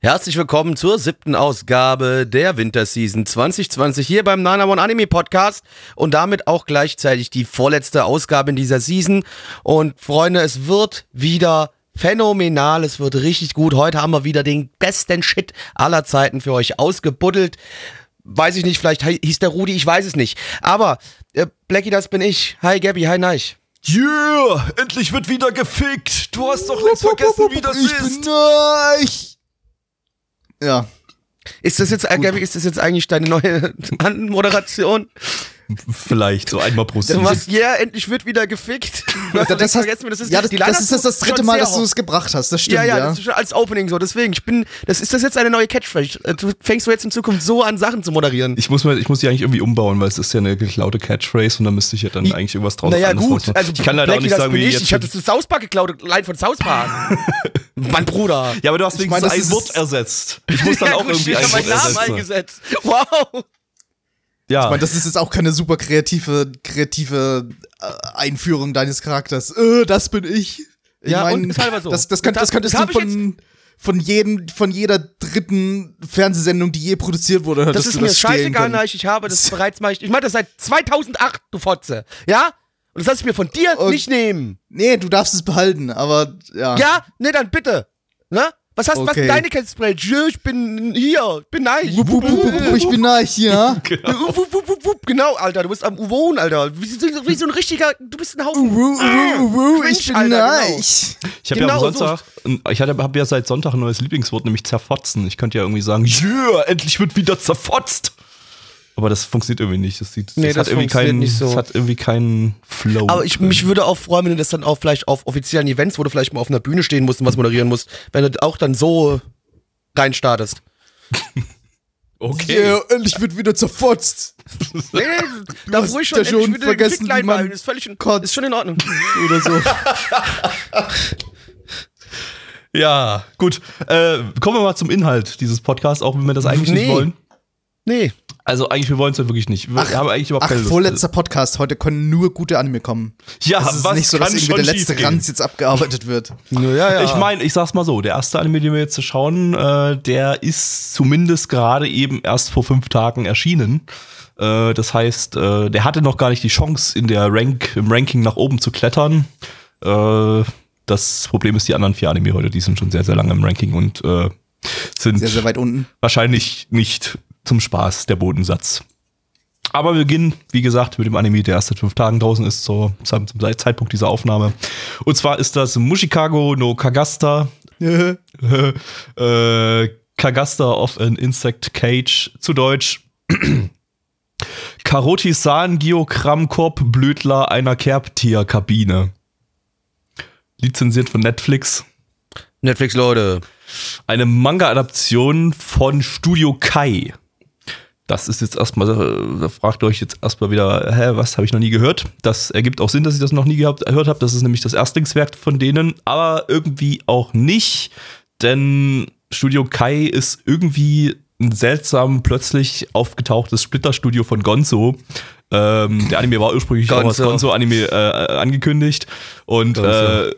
Herzlich willkommen zur siebten Ausgabe der Winterseason 2020 hier beim Nana One Anime Podcast und damit auch gleichzeitig die vorletzte Ausgabe in dieser Season. Und Freunde, es wird wieder phänomenal, es wird richtig gut. Heute haben wir wieder den besten Shit aller Zeiten für euch ausgebuddelt. Weiß ich nicht, vielleicht hieß der Rudi, ich weiß es nicht. Aber äh, Blackie, das bin ich. Hi Gabby, hi Neich. Yeah, endlich wird wieder gefickt. Du hast doch längst vergessen, wie das ich ist. Bin neich. Ja. Ist das jetzt, Gabby, ist das jetzt eigentlich deine neue Moderation? Vielleicht so einmal pro Du Season. machst, ja, endlich wird wieder gefickt. Das, längst hast, vergessen, das ist, ja, das, das ist das du dritte Mal, dass du es gebracht hast. Das stimmt, Ja, ja. ja, das ist schon als Opening so. Deswegen, ich bin, das ist das jetzt eine neue Catchphrase. Du fängst du jetzt in Zukunft so an, Sachen zu moderieren. Ich muss, mal, ich muss die eigentlich irgendwie umbauen, weil es ist ja eine geklaute Catchphrase und da müsste ich ja dann eigentlich irgendwas draus naja, anderes gut. Also, ich kann leider auch Blackie, nicht das sagen, wie ich. jetzt. Ich habe das zu South Park geklaut, Line von South Park. mein Bruder. ja, aber du hast wenigstens meine, das ein Wort ersetzt. Ich muss dann Ja, auch irgendwie ich ein hab Wort meinen Namen ersetzen. eingesetzt. Wow. Ja, Ich meine, das ist jetzt auch keine super kreative, kreative äh, Einführung deines Charakters. Äh, das bin ich. ich Ja, mein, und ist halber so. Das, das, könnt, Das- könntest das du ich von, von, jedem, von jeder dritten Fernsehsendung, die je produziert wurde, Das ist mir das scheißegal. Neich. Ich habe das bereits mal. Ich mache das seit 2008, du Fotze. Ja? Und das lass ich mir von dir Und- nicht nehmen. Nee, du darfst es behalten, aber ja. Ja? Ne, dann bitte. Ne? Was hast was Okay. ist deine Catchphrase? Ja, Ich bin hier, ich bin Neich. Wupp, wupp, wupp, wupp, Ich bin nah hier. Wupp, wupp, wupp, wupp, wupp. Genau, Alter, du bist am Wohnen, Alter. Wie, so- wie so ein richtiger, du bist ein Haufen. Wuh, wuh, wuh, Cringe, Ich bin Alter, genau. neich. ich habe genau ja am so- Sonntag, ich habe ja seit Sonntag ein neues Lieblingswort, nämlich zerfotzen. Ich könnte ja irgendwie sagen, yeah, endlich wird wieder zerfotzt. Aber das funktioniert irgendwie nicht. Das, sieht, Nee, das, das hat irgendwie keinen, nicht so. das hat irgendwie keinen Flow. Aber ich, mich würde auch freuen, wenn du das dann auch vielleicht auf offiziellen Events, wo du vielleicht mal auf einer Bühne stehen musst und was moderieren musst, wenn du auch dann so reinstartest. okay. Yeah, endlich wird wieder zerfotzt. Nee, da ruhig schon, ja schon wieder vergessen, wie man ist völlig in, ist schon in Ordnung. Oder so. Ja, gut. Äh, kommen wir mal zum Inhalt dieses Podcasts, auch wenn wir das eigentlich Nee. nicht wollen. Nee. Also eigentlich, wir wollen es ja wirklich nicht. Wir haben eigentlich überhaupt Ach, keine Lust. vorletzter Podcast. Heute können nur gute Anime kommen. Ja, Es ist was nicht so, dass irgendwie der letzte? Ranz jetzt abgearbeitet wird. Ja, ja. Ich meine, ich sag's mal so, der erste Anime, den wir jetzt schauen, äh, der ist zumindest gerade eben erst vor fünf Tagen erschienen. Äh, das heißt, äh, der hatte noch gar nicht die Chance, in der Rank, im Ranking nach oben zu klettern. Äh, das Problem ist, die anderen vier Anime heute, die sind schon sehr, sehr lange im Ranking und äh, sind Sehr, sehr weit unten. wahrscheinlich nicht zum Spaß der Bodensatz. Aber wir beginnen, wie gesagt, mit dem Anime, der erst seit fünf Tagen draußen ist, so, zum Zeitpunkt dieser Aufnahme. Und zwar ist das Mushikago no Kagasta. äh, Kagasta of an Insect Cage, zu Deutsch. Karotisan Geogramm Korbblödler einer Kerbtierkabine. Lizenziert von Netflix. Netflix, Leute. Eine Manga-Adaption von Studio Kai. Das ist jetzt erstmal, äh, da fragt ihr euch jetzt erstmal wieder, hä, was habe ich noch nie gehört? Das ergibt auch Sinn, dass ich das noch nie gehabt, gehört habe. Das ist nämlich das Erstlingswerk von denen, aber irgendwie auch nicht, denn Studio Kai ist irgendwie ein seltsam plötzlich aufgetauchtes Splitterstudio von Gonzo. Ähm, der Anime war ursprünglich auch als Gonzo. Gonzo-Anime äh, angekündigt und äh,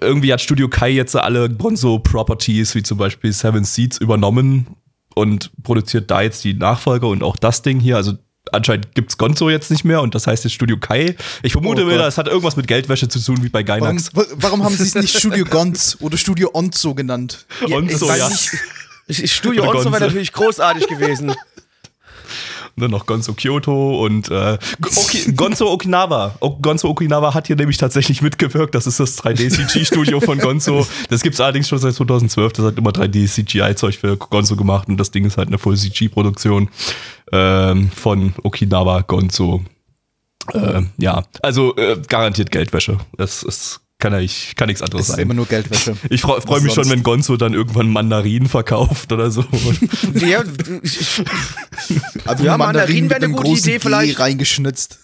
irgendwie hat Studio Kai jetzt alle Gonzo-Properties, wie zum Beispiel Seven Seeds, übernommen und produziert da jetzt die Nachfolger und auch das Ding hier. Also anscheinend gibt's Gonzo jetzt nicht mehr und das heißt jetzt Studio Kai. Ich vermute Oh es hat irgendwas mit Geldwäsche zu tun, wie bei Warum, Gainax. wa- warum haben sie es nicht Studio Gonz oder Studio Onzo genannt? Weiß ja. nicht. Ich, ich Studio Onzo wäre natürlich großartig gewesen. Und dann noch Gonzo Kyoto und äh, Oki Gonzo Okinawa. O Gonzo Okinawa hat hier nämlich tatsächlich mitgewirkt. Das ist das 3D-CG-Studio von Gonzo. Das gibt's allerdings schon seit 2012. Das hat immer 3D-CGI-Zeug für Gonzo gemacht und das Ding ist halt eine Full-CG-Produktion ähm, von Okinawa Gonzo. Äh, ja, also äh, garantiert Geldwäsche. Das ist kann ja ich kann nichts anderes Das ist sein. immer nur Geldwäsche. Ich freue freu mich schon, wenn Gonzo dann irgendwann Mandarinen verkauft oder so. Ja, Aber Ja, Mandarinen wäre eine gute Idee G vielleicht. reingeschnitzt.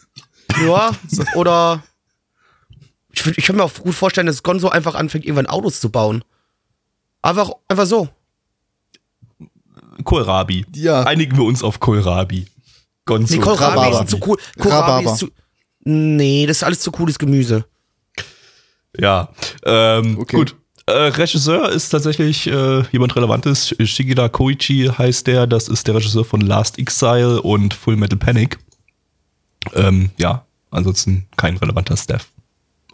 ja oder ich, ich kann mir auch gut vorstellen, dass Gonzo einfach anfängt, irgendwann Autos zu bauen. Einfach, einfach so. Kohlrabi. Ja. Einigen wir uns auf Kohlrabi. Gonzo. Nee, Kohlrabi Rhabarber. ist zu cool. Kohlrabi ist zu. Nee, das ist alles zu cooles Gemüse. Ja, ähm, Okay. gut. Äh, Regisseur ist tatsächlich äh, jemand Relevantes. Shigida Koichi heißt der. Das ist der Regisseur von Last Exile und Full Metal Panic. Ähm, ja, ansonsten kein relevanter Staff.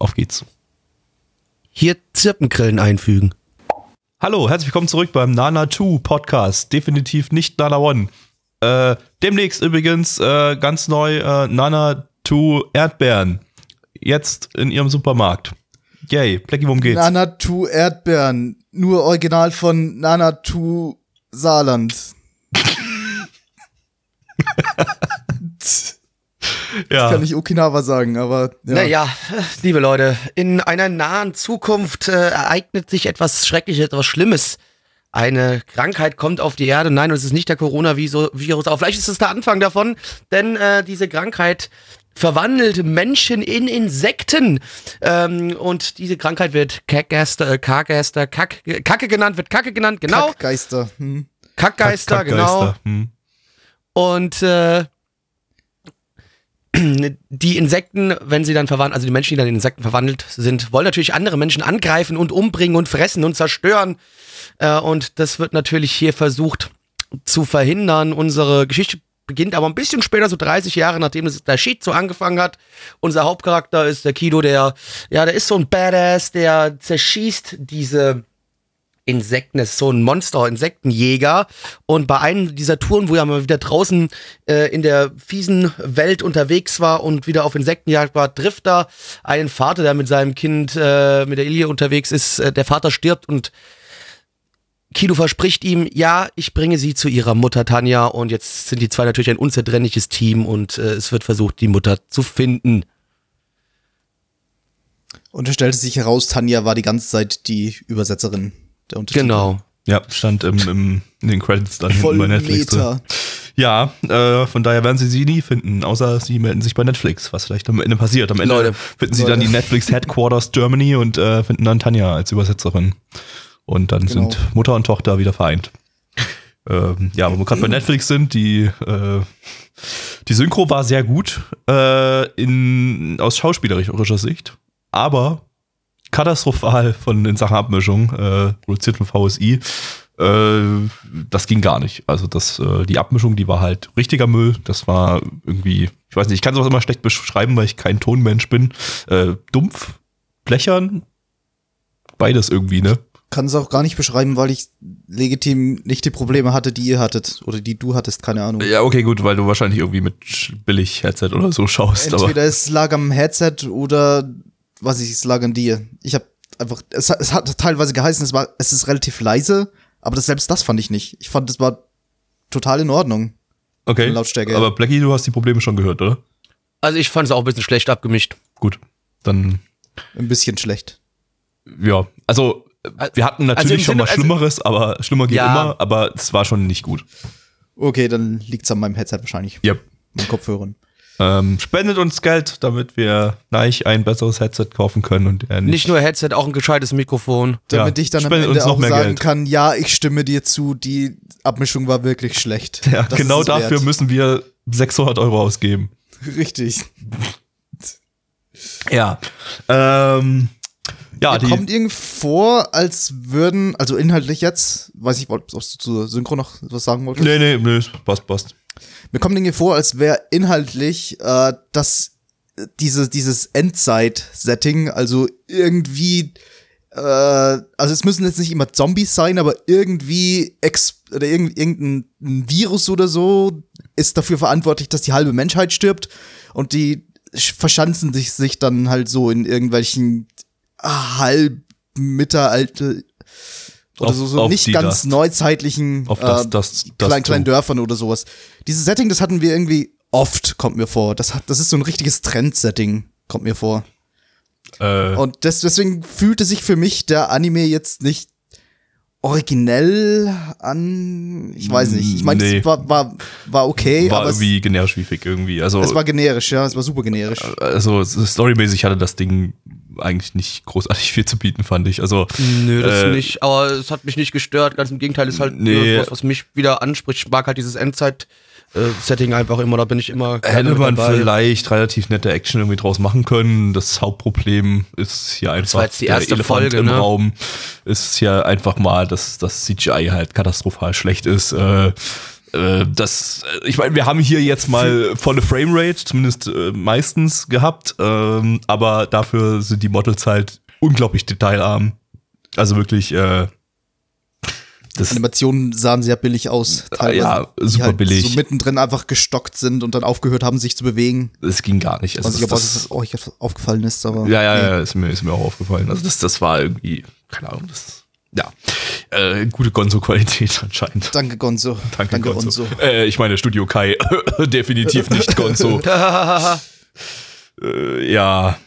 Auf geht's. Hier Zirpengrillen einfügen. Hallo, herzlich willkommen zurück beim Nana 2 Podcast. Definitiv nicht Nana 1. Äh, demnächst übrigens äh, ganz neu äh, Nana 2 Erdbeeren. Jetzt in ihrem Supermarkt. Yay, Blackie, worum geht's? Nanatu Erdbeeren. Nur original von Nanatu Saarland. ja. Kann ich Okinawa sagen, aber ja. Naja, liebe Leute, in einer nahen Zukunft äh, ereignet sich etwas Schreckliches, etwas Schlimmes. Eine Krankheit kommt auf die Erde. Nein, es ist nicht der Coronavirus, aber vielleicht ist es der Anfang davon, denn äh, diese Krankheit verwandelt Menschen in Insekten. Ähm, und diese Krankheit wird Kackgeister, äh, Kargeister, Kack, Kacke genannt, wird Kacke genannt, genau. Kackgeister. Hm. Kackgeister, Kack- genau. Kackgeister, hm. Und äh, die Insekten, wenn sie dann verwandelt, also die Menschen, die dann in Insekten verwandelt sind, wollen natürlich andere Menschen angreifen und umbringen und fressen und zerstören. Äh, und das wird natürlich hier versucht zu verhindern. Unsere Geschichte beginnt aber ein bisschen später, so 30 Jahre nachdem es der Shit so angefangen hat. Unser Hauptcharakter ist der Kido, der, ja, der ist so ein Badass, der zerschießt diese Insekten, ist so ein Monster, Insektenjäger. Und bei einem dieser Touren, wo er mal wieder draußen äh, in der fiesen Welt unterwegs war und wieder auf Insektenjagd war, trifft er einen Vater, der mit seinem Kind, äh, mit der Ilie unterwegs ist. Äh, der Vater stirbt und Kido verspricht ihm, ja, ich bringe sie zu ihrer Mutter Tanja und jetzt sind die zwei natürlich ein unzertrennliches Team und äh, es wird versucht, die Mutter zu finden. Und es stellte sich heraus, Tanja war die ganze Zeit die Übersetzerin der Untertitel. Genau. Ja, stand im, im, in den Credits dann Voll hinten bei Netflix. drin. Meta. Ja, äh, von daher werden sie sie nie finden, außer sie melden sich bei Netflix, was vielleicht am Ende passiert. Am Ende Leute. finden sie Leute. dann die Netflix Headquarters Germany und äh, finden dann Tanja als Übersetzerin. Und dann Genau. sind Mutter und Tochter wieder vereint. Ähm, ja, wo wir gerade bei Netflix sind, die, äh, die Synchro war sehr gut äh, in, aus schauspielerischer Sicht, aber katastrophal von in Sachen Abmischung, äh, produziert von VSI. Äh, das ging gar nicht. Also das, äh, die Abmischung, die war halt richtiger Müll. Das war irgendwie, ich weiß nicht, ich kann sowas immer schlecht beschreiben, weil ich kein Tonmensch bin. Äh, dumpf, blechern, beides irgendwie, ne? Kann es auch gar nicht beschreiben, weil ich legitim nicht die Probleme hatte, die ihr hattet. Oder die du hattest, keine Ahnung. Ja, okay, gut, weil du wahrscheinlich irgendwie mit billig Headset oder so schaust. Entweder aber es lag am Headset oder was ich, es lag an dir. Ich habe einfach, es hat, es hat teilweise geheißen, es war, es ist relativ leise, aber das, selbst das fand ich nicht. Ich fand, es war total in Ordnung. okay. Lautstärke. Aber Blackie, du hast die Probleme schon gehört, oder? Also ich fand es auch ein bisschen schlecht abgemischt. Gut, dann Ein bisschen schlecht. ja, also wir hatten Also natürlich im schon mal Sinne- also- Schlimmeres, aber schlimmer geht Ja. immer, aber es war schon nicht gut. Okay, dann liegt's an meinem Headset wahrscheinlich. Yep. Mit Kopfhörern. Ähm, spendet uns Geld, damit wir gleich ein besseres Headset kaufen können und er nicht. Nicht nur Headset, auch ein gescheites Mikrofon. Damit Ja, ich dann am Ende noch auch mehr sagen Geld. kann, ja, ich stimme dir zu, die Abmischung war wirklich schlecht. ja, Das genau es dafür wert. müssen wir 600 Euro ausgeben. Richtig. Ja. Ähm, ja, Mir die, kommt irgendwie vor, als würden, also inhaltlich jetzt, weiß ich, ob du zur Synchro noch was sagen wolltest. nee, nee, nee, passt, passt. Mir kommt irgendwie vor, als wäre inhaltlich äh, das diese, dieses Endzeit-Setting, also irgendwie, äh, also es müssen jetzt nicht immer Zombies sein, aber irgendwie ex oder irgend, irgendein Virus oder so ist dafür verantwortlich, dass die halbe Menschheit stirbt und die sch- verschanzen sich, sich dann halt so in irgendwelchen halb Mittelalter oder Auf- so, so nicht ganz Dust. neuzeitlichen Auf das, äh, das, das, kleinen, kleinen Dörfern oder sowas. Dieses Setting, das hatten wir irgendwie oft, kommt mir vor. Das, hat, das ist so ein richtiges Trendsetting, kommt mir vor. Äh, Und des, deswegen fühlte sich für mich der Anime jetzt nicht originell an. Ich weiß nicht. Ich meine, Nee. es war, war, war okay, war aber irgendwie generisch wiefig irgendwie. Also, es war generisch, ja, es war super generisch. also storymäßig hatte das Ding eigentlich nicht großartig viel zu bieten, fand ich. Also Nö, das Äh, nicht, aber es hat mich nicht gestört. Ganz im Gegenteil, ist halt Nee. was, was mich wieder anspricht. Ich mag halt dieses Endzeit-Setting einfach immer, da bin ich immer hätte man vielleicht relativ nette Action irgendwie draus machen können. Das Hauptproblem ist hier einfach war jetzt die erste Elefant Folge, im ne? Raum. Ist hier einfach mal, dass das CGI halt katastrophal schlecht ist. Äh, äh, das, äh, ich meine, wir haben hier jetzt mal volle Framerate, zumindest äh, meistens gehabt, ähm, aber dafür sind die Models halt unglaublich detailarm. Also wirklich, äh, das, Animationen sahen sehr billig aus. Äh, ja, die super halt billig. So mittendrin einfach gestockt sind und dann aufgehört haben, sich zu bewegen. das ging gar nicht. Also Was ich das, aber das, das euch aufgefallen ist, aber. Ja, ja, nee. ja, ist mir, ist mir auch aufgefallen. Also das, das war irgendwie, keine Ahnung, das, ja, äh, gute Gonzo-Qualität anscheinend. Danke, Gonzo. Danke, Gonzo. Äh, ich meine, Studio Kai, definitiv nicht Gonzo. äh, ja,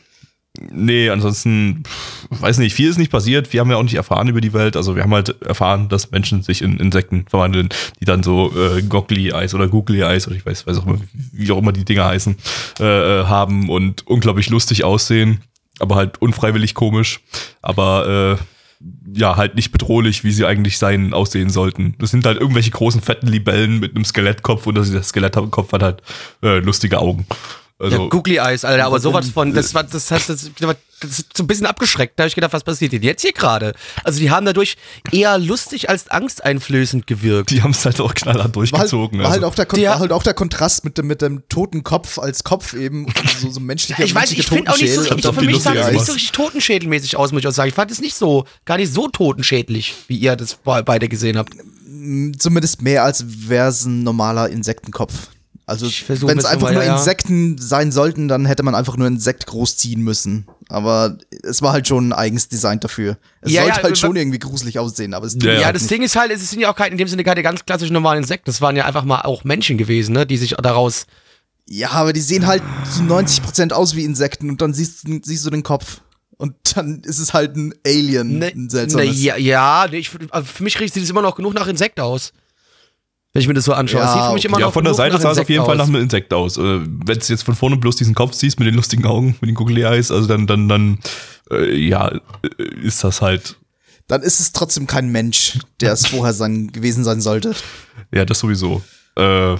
nee, ansonsten, weiß nicht, viel ist nicht passiert. Wir haben ja auch nicht erfahren über die Welt. Also wir haben halt erfahren, dass Menschen sich in Insekten verwandeln, die dann so äh, Goggly Eyes oder Googly Eyes oder ich weiß, weiß auch immer, wie auch immer die Dinger heißen, äh, äh, haben und unglaublich lustig aussehen, aber halt unfreiwillig komisch. Aber äh, ja, halt nicht bedrohlich, wie sie eigentlich sein, aussehen sollten. Das sind halt irgendwelche großen, fetten Libellen mit einem Skelettkopf und das, Skelettkopf hat halt äh, lustige Augen. Also, Ja, Googly Eyes, Alter, aber sowas von, das war, das hat, das, das ist so ein bisschen abgeschreckt. Da habe ich gedacht, was passiert denn jetzt hier gerade? Also die haben dadurch eher lustig als angsteinflößend gewirkt. die haben es halt auch knallhart War halt, durchgezogen. war, halt also. auch der, war halt auch der Kontrast mit dem, mit dem toten Kopf als Kopf eben. und So, so menschlicher, Ich weiß, nicht, ich finde auch nicht so, ich, doch für mich sah das nicht so richtig totenschädelmäßig aus, muss ich auch sagen. Ich fand es nicht so, gar nicht so totenschädlich, wie ihr das be- beide gesehen habt. Zumindest mehr als wäre es ein normaler Insektenkopf. Also wenn es einfach nur ja. Insekten sein sollten, dann hätte man einfach nur Insekt großziehen müssen. Aber es war halt schon ein eigens Design dafür. Es Ja, sollte ja, halt schon irgendwie gruselig aussehen, aber es tut Ja, Ja, ja. das Ding ist halt, es sind ja auch keine, in dem Sinne keine ganz klassischen normalen Insekten. Das waren ja einfach mal auch Menschen gewesen, ne, die sich daraus. Ja, aber die sehen halt zu 90% aus wie Insekten und dann siehst, siehst du den Kopf. Und dann ist es halt ein Alien, Ne, ein ne, seltsames. ja, ja nee, ich, für mich riecht es immer noch genug nach Insekt aus. Wenn ich mir das so anschaue. Ja, sieht für mich immer ja, noch von der Seite sah es auf jeden Fall nach einem Insekt aus. Äh, Wenn du jetzt von vorne bloß diesen Kopf siehst mit den lustigen Augen, mit den Googly Eyes, also dann, dann, dann, äh, ja, äh, ist das halt, Dann ist es trotzdem kein Mensch, der es vorher sein, gewesen sein sollte. ja, das sowieso. Äh,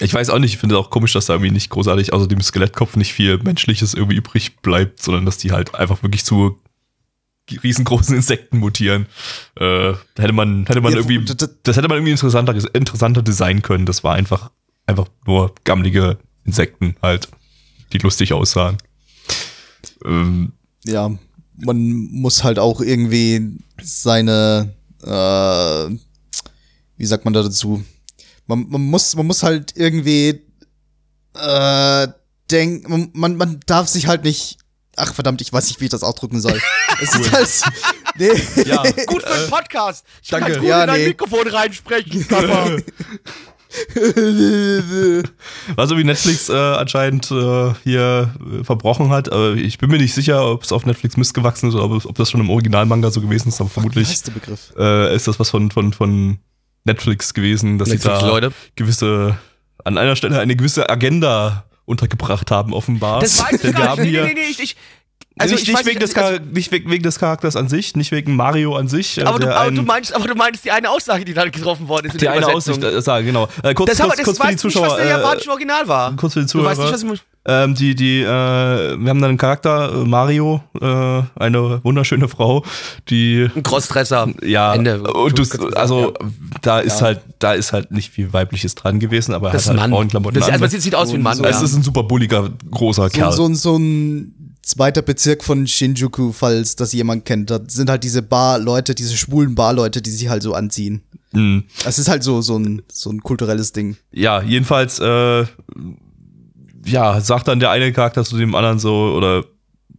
ich weiß auch nicht, ich finde es auch komisch, dass da irgendwie nicht großartig außer dem Skelettkopf nicht viel Menschliches irgendwie übrig bleibt, sondern dass die halt einfach wirklich zu riesengroßen Insekten mutieren. Äh, hätte man, hätte man Ja, irgendwie, das hätte man irgendwie interessanter, interessanter designen können. Das war einfach, einfach nur gammelige Insekten halt, die lustig aussahen. Ähm, ja, man muss halt auch irgendwie seine, äh, wie sagt man da dazu? Man, man muss, man muss halt irgendwie, äh, denken, man, man darf sich halt nicht, ach verdammt, ich weiß nicht, wie ich das ausdrücken soll. es ist halt, nee, ja, Gut für den Podcast. Ich danke. kann gut Ja, in dein nee. Mikrofon reinsprechen, Papa. war so Also wie Netflix äh, anscheinend äh, hier äh, verbrochen hat. Aber ich bin mir nicht sicher, ob es auf Netflix missgewachsen ist oder ob, ob das schon im Originalmanga so gewesen ist. Aber vermutlich heißt der Begriff? äh, ist das was von, von, von Netflix gewesen, dass sie Netflix, da Leute. gewisse, an einer Stelle eine gewisse Agenda untergebracht haben, offenbar. Das weiß ich Denn wir haben nicht. Nee, nee, nee, ich, ich, also nicht, ich nicht, wegen des, nicht, also, nicht wegen, des Charakters an sich, nicht wegen Mario an sich. äh, aber, du, aber ein- du meinst, aber du meinst die eine Aussage, die dann getroffen worden ist in die der eine. Aussicht, äh, genau. Äh, kurz, Das, aber, kurz, das kurz für die du nicht, Zuschauer. was der äh, japanische Original war. kurz für die Du weißt nicht, was ich Ähm, die, die, äh, wir haben da einen Charakter, äh, Mario, äh, eine wunderschöne Frau, die, ein Crossdresser. ja, Ende. und du, also, gesagt, da ist halt, da ist halt nicht viel Weibliches dran gewesen, aber er Das ist hat ein halt Mann. Frauenklamotten Das, also, man sieht, sieht aus wie ein Mann. So- ja. es ist ein super bulliger, großer So, Kerl. so, so ein zweiter Bezirk von Shinjuku, falls das jemand kennt. Da sind halt diese Bar-Leute, diese schwulen Bar-Leute, die sich halt so anziehen. Mhm. Es ist halt so, so ein, so ein kulturelles Ding. Ja, jedenfalls, äh, ja, sagt dann der eine Charakter zu dem anderen so, oder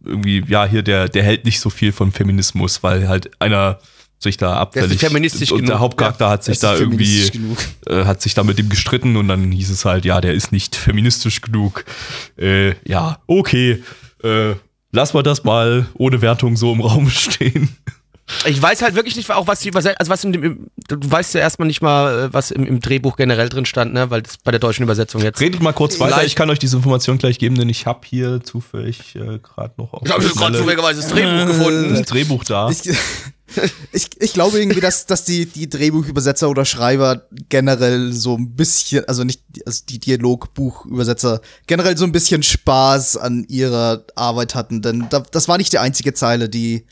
irgendwie, ja, hier, der, der hält nicht so viel von Feminismus, weil halt einer sich da abfällig feministisch und der genug, Hauptcharakter hat sich da irgendwie äh, hat sich da mit ihm gestritten und dann hieß es halt, ja, der ist nicht feministisch genug. Äh, ja, okay. Äh, lass mal das mal ohne Wertung so im Raum stehen. Ich weiß halt wirklich nicht, auch was die Übersetzung, also was in dem, im- du weißt ja erstmal nicht mal, äh, was im, im Drehbuch generell drin stand, ne, weil das bei der deutschen Übersetzung jetzt. Redet mal kurz weiter, ich kann euch diese Information gleich geben, denn ich habe hier zufällig äh, gerade noch auf Ich habe gerade zufälligerweise das Drehbuch gefunden. das Drehbuch da. Ich, ich, ich glaube irgendwie, dass, dass die, die Drehbuchübersetzer oder Schreiber generell so ein bisschen, also nicht die- also die Dialogbuchübersetzer, generell so ein bisschen Spaß an ihrer Arbeit hatten. Denn da, das war nicht die einzige Zeile, die,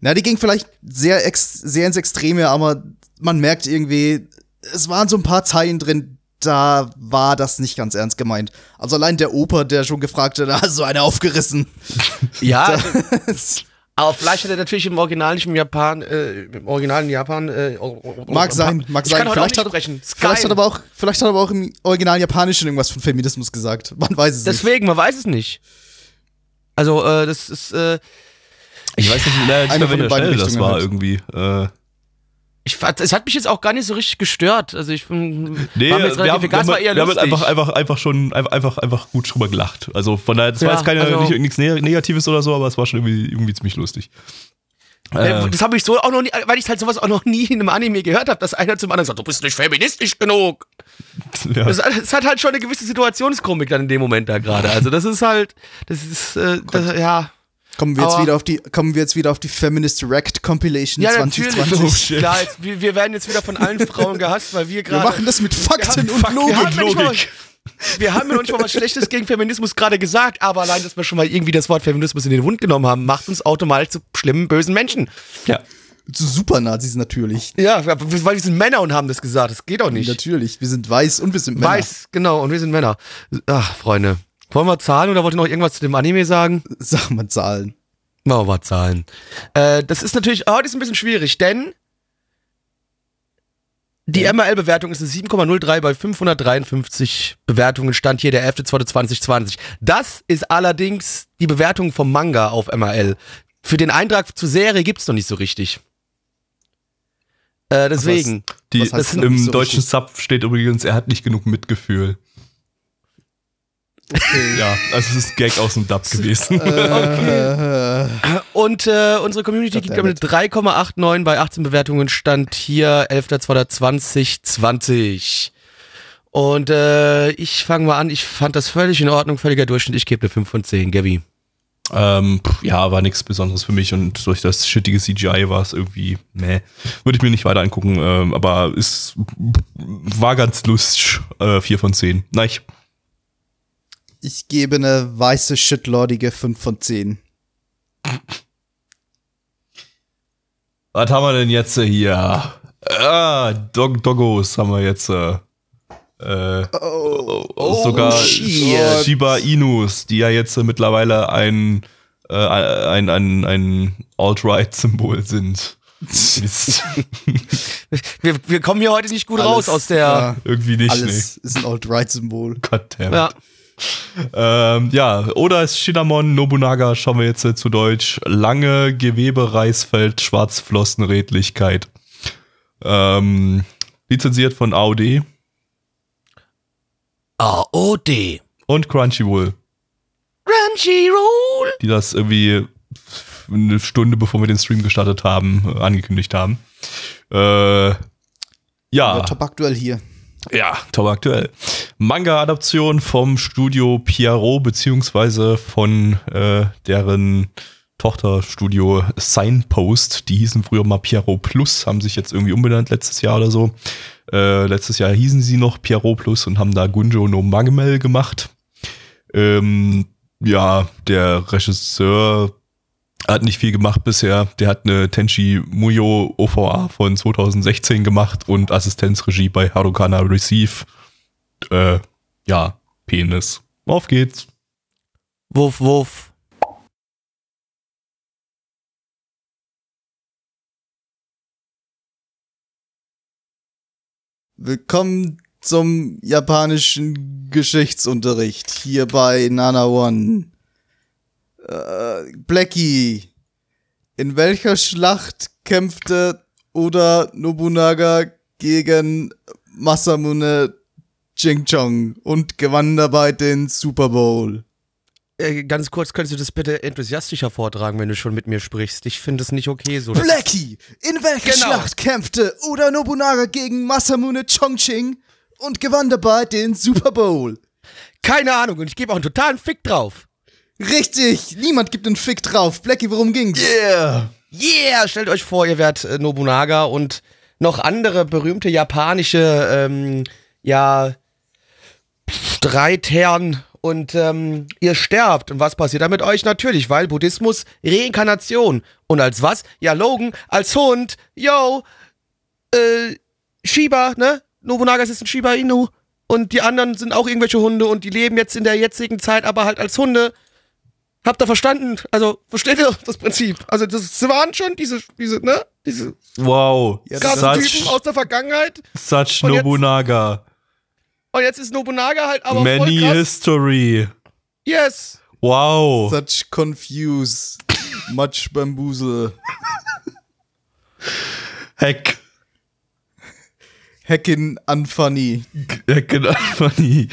na, die ging vielleicht sehr, ex, sehr ins Extreme, aber man merkt irgendwie, es waren so ein paar Zeilen drin, da war das nicht ganz ernst gemeint. Also allein der Oper, der schon gefragt hat, ah, so eine aufgerissen. Ja, aber vielleicht hat er natürlich im Original nicht im Japan, äh, im Original in Japan. Äh, Mag sein, mag ich sein. Kann heute Vielleicht auch hat, nicht vielleicht, hat aber auch, vielleicht hat er aber auch im Original Japanischen irgendwas von Feminismus gesagt. Man weiß es nicht. Deswegen, man weiß es nicht. Also, äh, das ist, äh, Ich weiß nicht, na, Eine von welcher den beiden Stelle das war halt. irgendwie. Es hat mich jetzt auch gar nicht so richtig gestört. Also, ich bin, nee, war mir jetzt wir relativ haben, egal, es wir war eher wir haben lustig. einfach, einfach, einfach schon einfach, einfach, gut drüber gelacht. Also von daher, das war Ja, jetzt keine, also- nicht, nichts Ne- Negatives oder so, aber es war schon irgendwie, irgendwie ziemlich lustig. Äh, Äh, Das habe ich so auch noch nie, weil ich halt sowas auch noch nie in einem Anime gehört habe, dass einer zum anderen sagt, du bist nicht feministisch genug. ja. Das, das hat halt schon eine gewisse Situationskomik dann in dem Moment da gerade. Also das ist halt, das ist, äh, das, ja. Kommen wir jetzt wieder auf die, kommen wir jetzt wieder auf die Feminist Wrecked Compilation Ja, 2020. natürlich. Oh, shit. Klar, jetzt, wir, wir werden jetzt wieder von allen Frauen gehasst, weil wir Wir gerade. machen das mit Fakten wir und haben, wir, haben Logik. ja nicht mal, Logik. wir haben ja noch nicht mal was Schlechtes gegen Feminismus gerade gesagt, aber allein, dass wir schon mal irgendwie das Wort Feminismus in den Mund genommen haben, macht uns automatisch zu schlimmen, bösen Menschen. ja. Zu Supernazis natürlich. Ja, weil wir sind Männer und haben das gesagt. Das geht doch nicht. Natürlich. Wir sind weiß und wir sind Männer. Weiß, genau, und wir sind Männer. Ach, Freunde. Wollen wir Zahlen oder wollt ihr noch irgendwas zu dem Anime sagen? Sag mal Zahlen. Machen wir Zahlen. Äh, das ist natürlich, heute ist ein bisschen schwierig, denn die MRL-Bewertung ist eine 7,03 bei 553 Bewertungen, stand hier der 11.2.2020. Das ist allerdings die Bewertung vom Manga auf MRL. Für den Eintrag zur Serie gibt's noch nicht so richtig. Äh, deswegen. Die, Was heißt das Im so deutschen richtig? Sub steht übrigens, er hat nicht genug Mitgefühl. Ja, also es ist ein Gag aus dem Dub gewesen. Äh, Und äh, unsere Community gibt eine 3,89 bei 18 Bewertungen, stand hier 11.02.2020. Und äh, ich fange mal an, ich fand das völlig in Ordnung, völliger Durchschnitt, ich gebe eine 5 von 10, Gabi. Ähm, pff, ja, war nichts Besonderes für mich und durch das shittige CGI war es irgendwie, meh. Würde ich mir nicht weiter angucken, ähm, aber es war ganz lustig. Äh, 4 von 10. Nein, ich, ich gebe eine weiße, shitlordige 5 von 10. was haben wir denn jetzt hier? Ah, Dog Doggos haben wir jetzt. Äh, äh, Oh, sogar shit. Shiba Inus, die ja jetzt äh, mittlerweile ein, äh, ein, ein, ein Alt-Right-Symbol sind. Wir, wir kommen hier heute nicht gut Alles, raus aus der. ja, Irgendwie nicht, alles ist ein Alt-Right-Symbol. nee. Goddammit. Ja. Ähm, ja, oder ist Shinamon Nobunaga, schauen wir jetzt äh, zu Deutsch. Lange Gewebe, Reisfeld, Schwarzflossenredlichkeit. Ähm, lizenziert von AOD AOD. und Crunchyroll, Crunchyroll. die das irgendwie eine Stunde bevor wir den Stream gestartet haben, äh, angekündigt haben. Äh, Ja, ja, top aktuell hier. Ja, top aktuell. Manga-Adaption vom Studio Pierrot, beziehungsweise von äh, deren Tochterstudio Signpost. Die hießen früher mal Pierrot Plus, haben sich jetzt irgendwie umbenannt letztes Jahr oder so. Äh, letztes Jahr hießen sie noch Pierrot Plus und haben da Gunjo no Magemel gemacht. Ähm, ja, der Regisseur hat nicht viel gemacht bisher. Der hat eine Tenchi Muyo OVA von 2016 gemacht und Assistenzregie bei Harukana Receive. Äh, ja, Penis. Auf geht's. Wuff, wuff. Willkommen zum japanischen Geschichtsunterricht hier bei Nana One. Äh, Blackie, in welcher Schlacht kämpfte Oda Nobunaga gegen Masamune Chingchong und gewann dabei den Super Bowl? äh, ganz kurz, könntest du das bitte enthusiastischer vortragen, wenn du schon mit mir sprichst? Ich finde es nicht okay so. Blackie, in welcher Genau. Schlacht kämpfte Oda Nobunaga gegen Masamune Chongqing und gewann dabei den Super Bowl? Keine Ahnung und ich gebe auch einen totalen Fick drauf. Richtig, niemand gibt einen Fick drauf. Blackie, worum ging's? Yeah. Yeah, stellt euch vor, ihr werdet äh, Nobunaga und noch andere berühmte japanische, ähm, ja, Streitherren und ähm, ihr sterbt. Und was passiert da mit euch? Natürlich, weil Buddhismus Reinkarnation. Und als was? Ja, Logan, als Hund. Yo, äh, Shiba, ne? Nobunaga ist ein Shiba Inu. Und die anderen sind auch irgendwelche Hunde und die leben jetzt in der jetzigen Zeit aber halt als Hunde. Habt ihr verstanden? Also, versteht ihr das Prinzip? Also, das waren schon diese, diese, ne? Diese Wow. Ja, das krassen such, Typen aus der Vergangenheit. such Und jetzt- Nobunaga. Und jetzt ist Nobunaga halt aber Many voll krass. history. Yes. Wow. Such confuse. Much bamboozle. Heck. Heckin unfunny. Einfach nie.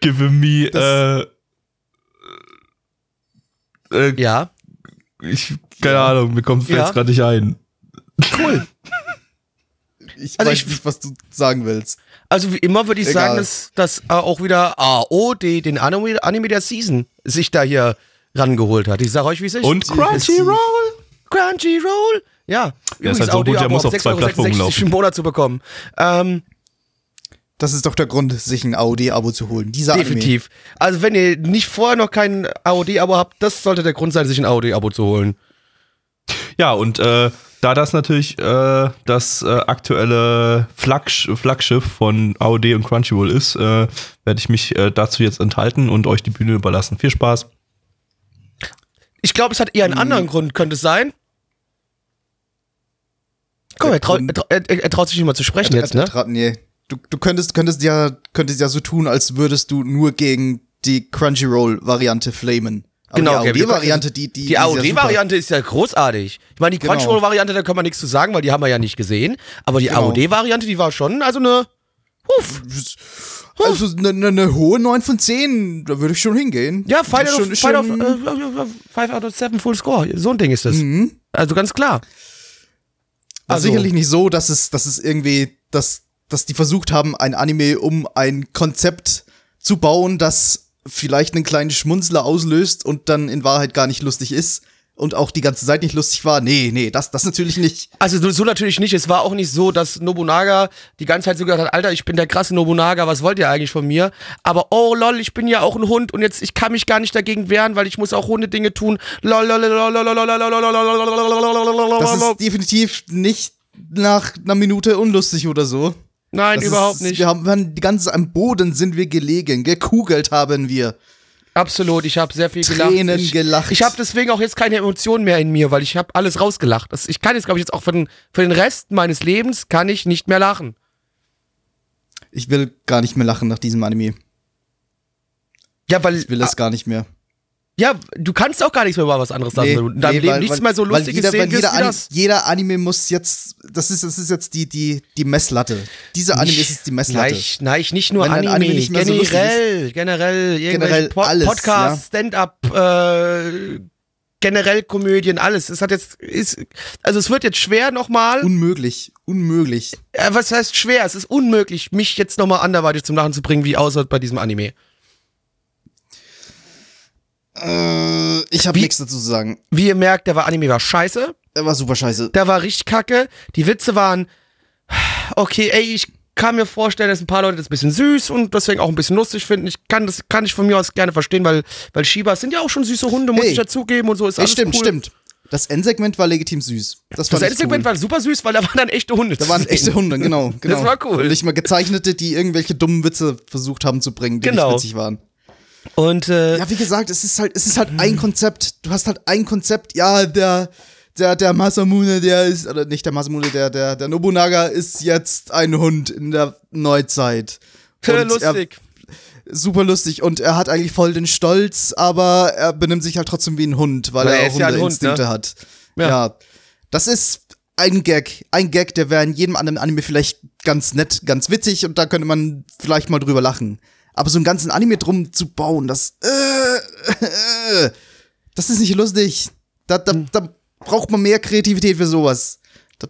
Give me, äh, äh, Ja. ich, keine Ahnung, mir kommt Ja. jetzt gerade nicht ein. Cool. Ich Also weiß ich- nicht, was du sagen willst. Also wie immer würde ich Egal. sagen, dass, dass auch wieder AOD, den Anime, Anime der Season, sich da hier rangeholt hat. Ich sag euch, wie es ist. Und Crunchyroll? Crunchyroll. Ja. Der ist halt so gut, der muss auf zwei Plattformen laufen. im Monat zu bekommen. Ähm, Das ist doch der Grund, sich ein AOD-Abo zu holen. Dieser definitiv. Also wenn ihr nicht vorher noch kein AOD-Abo habt, das sollte der Grund sein, sich ein AOD-Abo zu holen. Ja, und äh, da das natürlich äh, das äh, aktuelle Flagg Flaggschiff von AOD und Crunchyroll ist, äh, werde ich mich äh, dazu jetzt enthalten und euch die Bühne überlassen. Viel Spaß. Ich glaube, es hat eher einen anderen Grund, könnte es sein. Komm, er, traut, Grund- er, trau- er, er traut sich nicht mal zu sprechen Anime. jetzt, ne? Nee. Du, du könntest, könntest ja, könntest ja so tun, als würdest du nur gegen die Crunchyroll-Variante flamen. Aber Genau, die AOD-Variante, die, die, Die ist ja super. AOD-Variante ist ja großartig. Ich meine, die Genau. Crunchyroll-Variante, da können wir nichts zu sagen, weil die haben wir ja nicht gesehen. Aber die Genau. AOD-Variante, die war schon, also eine. Huf. Also eine ne, ne hohe 9 von 10, da würde ich schon hingehen. Ja, Five Das out, of, schon- ist five, out, schon- äh, five out of seven Full Score. So ein Ding ist das. Mhm. Also ganz klar. War Also- sicherlich nicht so, dass es, dass es irgendwie, dass, dass die versucht haben, ein Anime um ein Konzept zu bauen, das vielleicht einen kleinen Schmunzler auslöst und dann in Wahrheit gar nicht lustig ist und auch die ganze Zeit nicht lustig war. Nee, nee, das, das natürlich nicht. Also so natürlich nicht. Es war auch nicht so, dass Nobunaga die ganze Zeit so gesagt hat, Alter, ich bin der krasse Nobunaga, was wollt ihr eigentlich von mir? Aber oh lol, ich bin ja auch ein Hund und jetzt, ich kann mich gar nicht dagegen wehren, weil ich muss auch Hundedinge tun. Lol, lol, lol, lol, lol, lol, lol, lol, Das ist definitiv nicht nach einer Minute unlustig oder so. Nein, Das überhaupt ist, nicht. Wir haben, wir haben die ganze am Boden sind wir gelegen, gekugelt haben wir. Absolut, ich habe sehr viel gelacht. Tränen ich, gelacht. Ich habe deswegen auch jetzt keine Emotionen mehr in mir, weil ich habe alles rausgelacht. Das, ich kann jetzt, glaube ich, jetzt auch für den, für den Rest meines Lebens kann ich nicht mehr lachen. Ich will gar nicht mehr lachen nach diesem Anime. Ja, weil Ich will es gar nicht mehr. Ja, du kannst auch gar nichts mehr über was anderes sagen. Nee, in deinem nee, Leben weil- nichts weil- mehr so weil lustiges jeder, wirst jeder, das. jeder Anime muss jetzt, das ist, das ist jetzt die, die, die Messlatte. Dieser Anime ist jetzt die Messlatte. Nein, nein, nicht nur Anime, Anime nicht mehr so generell, generell, Generell po alles, Podcasts, Stand-up, äh, generell Komödien, alles. Es hat jetzt, ist, also es wird jetzt schwer nochmal. Unmöglich, unmöglich. Äh, was heißt schwer? Es ist unmöglich, mich jetzt nochmal anderweitig zum Lachen zu bringen, wie außer bei diesem Anime. Äh, ich habe nichts dazu zu sagen. Wie ihr merkt, der war Anime war scheiße. Er war super scheiße. Der war richtig kacke. Die Witze waren, okay, ey, ich kann mir vorstellen, dass ein paar Leute das ein bisschen süß und deswegen auch ein bisschen lustig finden. Ich kann das kann ich von mir aus gerne verstehen, weil, weil Shibas sind ja auch schon süße Hunde, muss Hey. ich dazugeben und so ist alles stimmt, cool. stimmt. Das Endsegment war legitim süß. Das, Das Endsegment cool. war super süß, weil da waren dann echte Hunde. Da waren echte Hunde, genau, genau. war cool. Und nicht mal gezeichnete, die irgendwelche dummen Witze versucht haben zu bringen, die Genau. nicht witzig waren. Und äh, Ja, wie gesagt, es ist halt, es ist halt ein Konzept. Du hast halt ein Konzept. Ja, der, der, der Masamune, der ist, oder nicht der Masamune, der, der, der Nobunaga ist jetzt ein Hund in der Neuzeit. Und lustig. Er, super lustig. Und er hat eigentlich voll den Stolz, aber er benimmt sich halt trotzdem wie ein Hund, weil Weil er er auch ja ein Hund, Hundeinstinkte ne? hat. Ja. Ja. Das ist ein Gag. Ein Gag, der wäre in jedem anderen Anime vielleicht ganz nett, ganz witzig und da könnte man vielleicht mal drüber lachen. Aber so einen ganzen Anime drum zu bauen, das, äh, äh, das ist nicht lustig. Da, da, da braucht man mehr Kreativität für sowas. Da.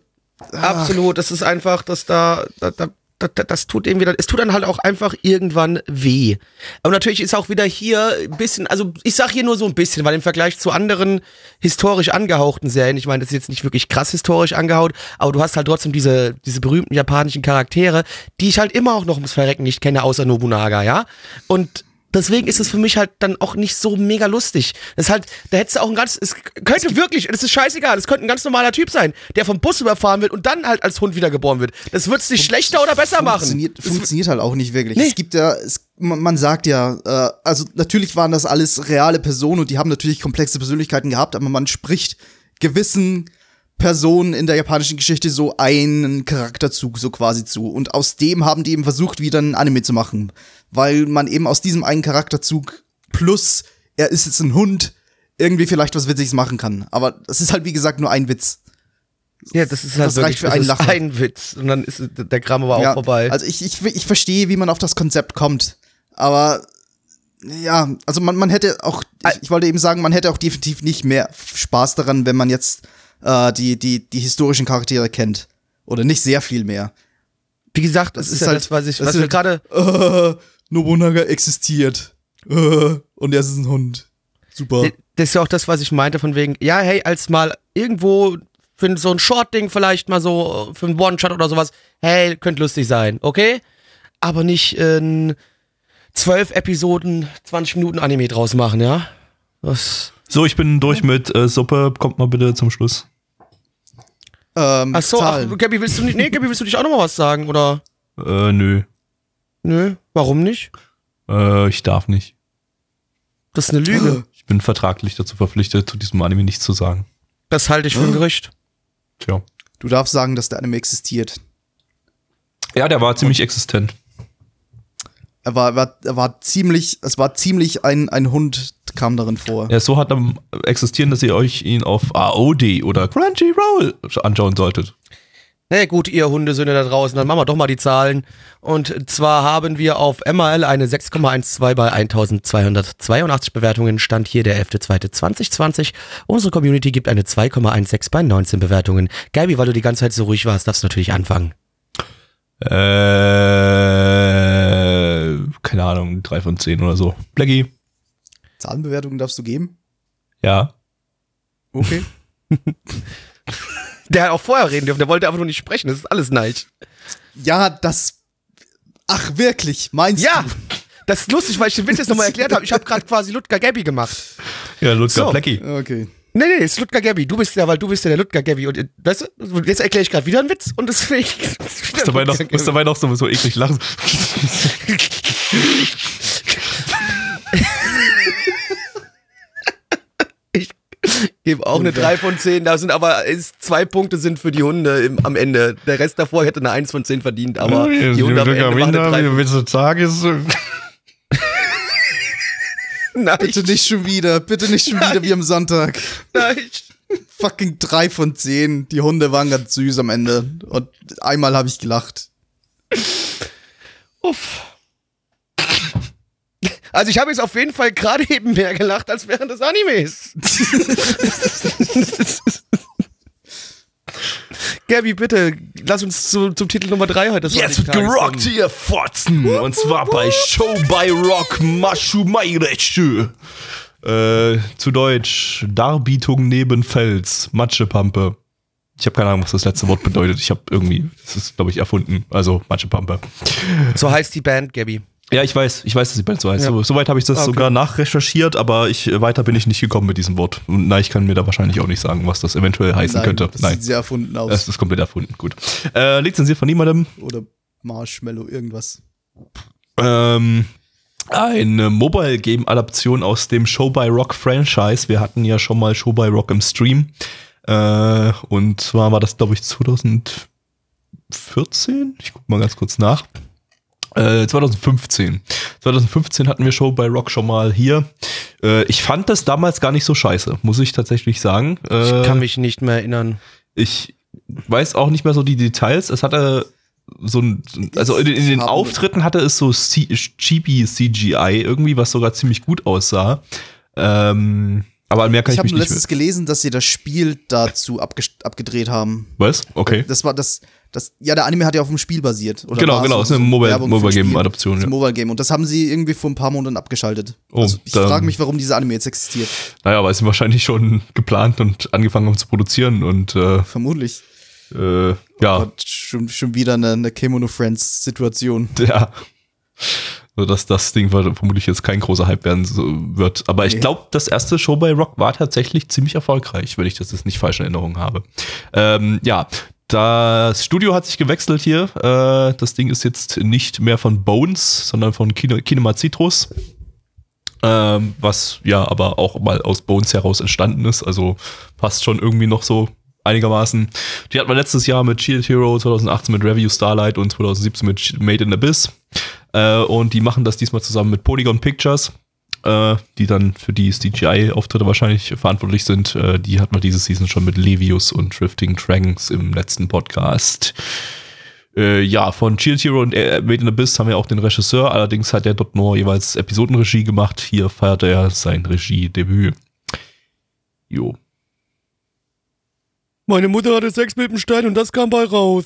Absolut, das ist einfach, dass da, da, da das, das tut irgendwie, es tut dann halt auch einfach irgendwann weh. Aber natürlich ist auch wieder hier ein bisschen, also ich sag hier nur so ein bisschen, weil im Vergleich zu anderen historisch angehauchten Serien, ich meine, das ist jetzt nicht wirklich krass historisch angehaut, aber du hast halt trotzdem diese, diese berühmten japanischen Charaktere, die ich halt immer auch noch ums Verrecken nicht kenne, außer Nobunaga, ja? Und deswegen ist es für mich halt dann auch nicht so mega lustig. Das ist halt, da hättest du auch ein ganz, es könnte es wirklich, das ist scheißegal, es könnte ein ganz normaler Typ sein, der vom Bus überfahren wird und dann halt als Hund wiedergeboren wird. Das wird es nicht schlechter oder besser funktioniert, machen. Funktioniert halt auch nicht wirklich. Nee. Es gibt ja, es, man sagt ja, äh, also natürlich waren das alles reale Personen und die haben natürlich komplexe Persönlichkeiten gehabt, aber man spricht gewissen Personen in der japanischen Geschichte so einen Charakterzug so quasi zu. Und aus dem haben die eben versucht, wieder ein Anime zu machen weil man eben aus diesem einen Charakterzug plus er ist jetzt ein Hund irgendwie vielleicht was Witziges machen kann. Aber es ist halt wie gesagt nur ein Witz. Ja, das ist halt das reicht für einen Lachen. ein Witz und dann ist der Kram aber ja, auch vorbei. Also ich, ich, ich verstehe, wie man auf das Konzept kommt, aber ja, also man, man hätte auch, ich, ich wollte eben sagen, man hätte auch definitiv nicht mehr Spaß daran, wenn man jetzt äh, die, die, die historischen Charaktere kennt. Oder nicht sehr viel mehr. Wie gesagt, das, das ist, ist halt das, was ich, was wir gerade. Äh, Nobunaga existiert. Äh, und er ist ein Hund. Super. Das ist ja auch das, was ich meinte, von wegen, ja, hey, als mal irgendwo für so ein Short-Ding vielleicht mal so, für einen One-Shot oder sowas, hey, könnte lustig sein, okay? Aber nicht in zwölf Episoden, 20 Minuten Anime draus machen, ja? Das so, ich bin durch mit äh, Suppe. Kommt mal bitte zum Schluss. Ähm, ach so, ach, Gabi, willst du nicht, nee, Gabi, willst du dich auch noch mal was sagen, oder? Äh, nö. Nö, warum nicht? Äh, ich darf nicht. Das ist eine Lüge. Ich bin vertraglich dazu verpflichtet, zu diesem Anime nichts zu sagen. Das halte ich für ein Gerücht. Tja. Du darfst sagen, dass der Anime existiert. Ja, der war ziemlich existent. Er war, war, er war ziemlich, es war ziemlich ein, ein Hund kam darin vor. Ja, so hat er existieren, dass ihr euch ihn auf AOD oder Crunchyroll anschauen solltet. Na naja, gut, ihr Hundesöhne da draußen, dann machen wir doch mal die Zahlen. Und zwar haben wir auf MRL eine 6,12 bei 1282 Bewertungen. Stand hier der 11.2.2020. Unsere Community gibt eine 2,16 bei 19 Bewertungen. Gabi, weil du die ganze Zeit so ruhig warst, darfst du natürlich anfangen. Äh, keine Ahnung, 3 von 10 oder so. Blackie. Zahlenbewertungen darfst du geben? Ja. Okay. Der hat auch vorher reden dürfen, der wollte einfach nur nicht sprechen, das ist alles Neid. Ja, das. Ach, wirklich, meinst ja. du? Ja! Das ist lustig, weil ich den Witz jetzt nochmal erklärt habe. Ich habe gerade quasi Ludger Gabby gemacht. Ja, Ludger so. Blackie. Okay. Nee, nee, es ist Ludger Gabby. Du bist ja, weil du bist ja der Ludger Gabby. Und weißt du, jetzt erkläre ich gerade wieder einen Witz und deswegen. Muss dabei noch, muss dabei noch so, so eklig lachen. gebe auch eine 3 von 10. Da sind aber ist, zwei Punkte sind für die Hunde im, am Ende. Der Rest davor hätte eine 1 von 10 verdient, aber die Hunde am Ende machen eine 3 Willst du sagen? Nein. Bitte nicht schon wieder. Bitte nicht schon Nein. wieder wie am Sonntag. Nein. Fucking 3 von 10. Die Hunde waren ganz süß am Ende. Und einmal habe ich gelacht. Uff. Also ich habe jetzt auf jeden Fall gerade eben mehr gelacht als während des Animes. Gabi, bitte, lass uns zu, zum Titel Nummer 3 heute. Jetzt wird gerockt, ihr Fotzen. Und zwar bei Show by Rock Mashumairechu. Äh, zu Deutsch, Darbietung neben Fels, Matschepampe. Ich habe keine Ahnung, was das letzte Wort bedeutet. Ich habe irgendwie, das ist, glaube ich, erfunden. Also Matschepampe. So heißt die Band, Gabi. Ja, ich weiß, ich weiß, dass die Band so heißt. Ja. So, soweit habe ich das okay. sogar nachrecherchiert, aber ich weiter bin ich nicht gekommen mit diesem Wort. Und nein, ich kann mir da wahrscheinlich auch nicht sagen, was das eventuell heißen nein, könnte. Das nein. sieht sehr erfunden aus. Das ist komplett erfunden, gut. Äh, lizenziert von niemandem. Oder Marshmallow, irgendwas. Ähm, eine Mobile Game Adaption aus dem Show by Rock Franchise. Wir hatten ja schon mal Show by Rock im Stream. Äh, und zwar war das, glaube ich, 2014. Ich guck mal ganz kurz nach. 2015. Äh, 2015 hatten wir Show bei Rock schon mal hier. Äh, ich fand das damals gar nicht so scheiße, muss ich tatsächlich sagen. Äh, ich kann mich nicht mehr erinnern. Ich weiß auch nicht mehr so die Details. Es hatte so ein, also in, in den Auftritten hatte es so Chibi CGI irgendwie, was sogar ziemlich gut aussah. Ähm, aber mehr kann Ich ich, habe mich nicht. letztens gelesen, dass sie das Spiel dazu abgedreht haben. Was? Okay. Das war das, das, ja, der Anime hat ja auf dem Spiel basiert. Oder Genau, genau, ist eine so Mobile- Werbung für ein Mobile Game Spiel. Adaption, Das ja. Mobile Game. Und das haben sie irgendwie vor ein paar Monaten abgeschaltet. Oh, also ich frage mich, warum dieser Anime jetzt existiert. Naja, weil sie wahrscheinlich schon geplant und angefangen haben zu produzieren und äh, Vermutlich. äh, ja, Gott, schon, schon wieder eine, eine Kemono Friends Situation. ja. So dass das Ding vermutlich jetzt kein großer Hype werden wird. Aber ich glaube, das erste Show bei Rock war tatsächlich ziemlich erfolgreich, wenn ich das jetzt nicht falsch in Erinnerung habe. Ähm, ja, das Studio hat sich gewechselt hier. Äh, das Ding ist jetzt nicht mehr von Bones, sondern von Kine Kinema Citrus. Ähm, was ja aber auch mal aus Bones heraus entstanden ist. Also passt schon irgendwie noch so einigermaßen. Die hatten wir letztes Jahr mit Shield Hero, 2018 mit Review Starlight und 2017 mit Made in Abyss. Äh, und die machen das diesmal zusammen mit Polygon Pictures, äh, die dann für die CGI-Auftritte wahrscheinlich verantwortlich sind. Äh, die hatten wir diese Season schon mit Levius und Drifting Dragons im letzten Podcast. Äh, ja, von Shield Hero und äh, Made in Abyss haben wir auch den Regisseur, allerdings hat er dort nur jeweils Episodenregie gemacht. Hier feiert er sein Regiedebüt. Jo. Meine Mutter hatte Sex mit dem Stein und das kam bei raus.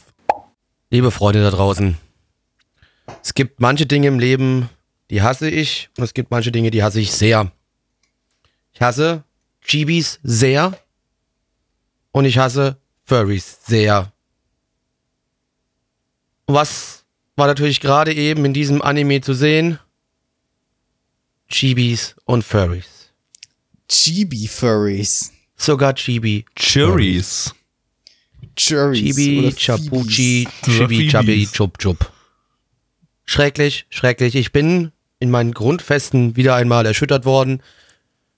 Liebe Freunde da draußen, es gibt manche Dinge im Leben, die hasse ich und es gibt manche Dinge, die hasse ich sehr. Ich hasse Chibis sehr und ich hasse Furries sehr. Was war natürlich gerade eben in diesem Anime zu sehen? Chibis und Furries. Chibi Furries. Sogar Chibi. Cherries. Cherries. Chibi, Chapuchi. Chibi, Chabi. Chup, Chup. Schrecklich, schrecklich. Ich bin in meinen Grundfesten wieder einmal erschüttert worden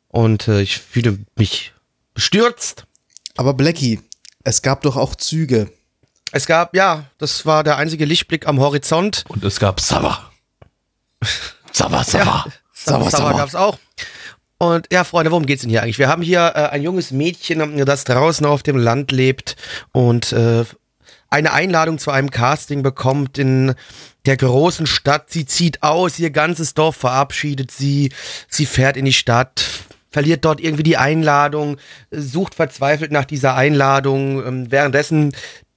und äh, ich fühle mich bestürzt. Aber Blackie, es gab doch auch Züge. Es gab, ja, das war der einzige Lichtblick am Horizont. Und es gab Sava. Sava, Sava. Sauber, sauber. gab's auch. Und ja, Freunde, worum geht's denn hier eigentlich? Wir haben hier äh, ein junges Mädchen, das draußen auf dem Land lebt und äh, eine Einladung zu einem Casting bekommt in der großen Stadt. Sie zieht aus, ihr ganzes Dorf verabschiedet sie. Sie fährt in die Stadt, verliert dort irgendwie die Einladung, sucht verzweifelt nach dieser Einladung. Ähm, währenddessen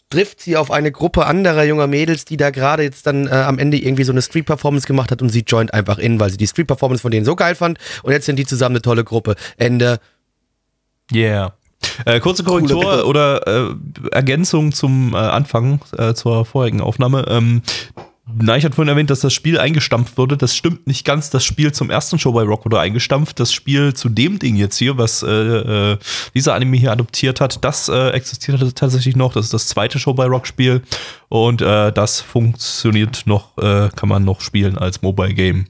trifft sie auf eine Gruppe anderer junger Mädels, die da gerade jetzt dann äh, am Ende irgendwie so eine Street-Performance gemacht hat und sie joint einfach in, weil sie die Street-Performance von denen so geil fand und jetzt sind die zusammen eine tolle Gruppe. Ende. Yeah. Äh, kurze Korrektur Coole oder äh, Ergänzung zum äh, Anfang, äh, zur vorigen Aufnahme. Ähm, Nein, ich hatte vorhin erwähnt, dass das Spiel eingestampft wurde. Das stimmt nicht ganz. Das Spiel zum ersten Show bei Rock wurde eingestampft. Das Spiel zu dem Ding jetzt hier, was äh, äh, dieser Anime hier adoptiert hat, das existiert tatsächlich noch. Das ist das zweite Show bei Rock Spiel. Und das funktioniert noch, kann man noch spielen als Mobile Game.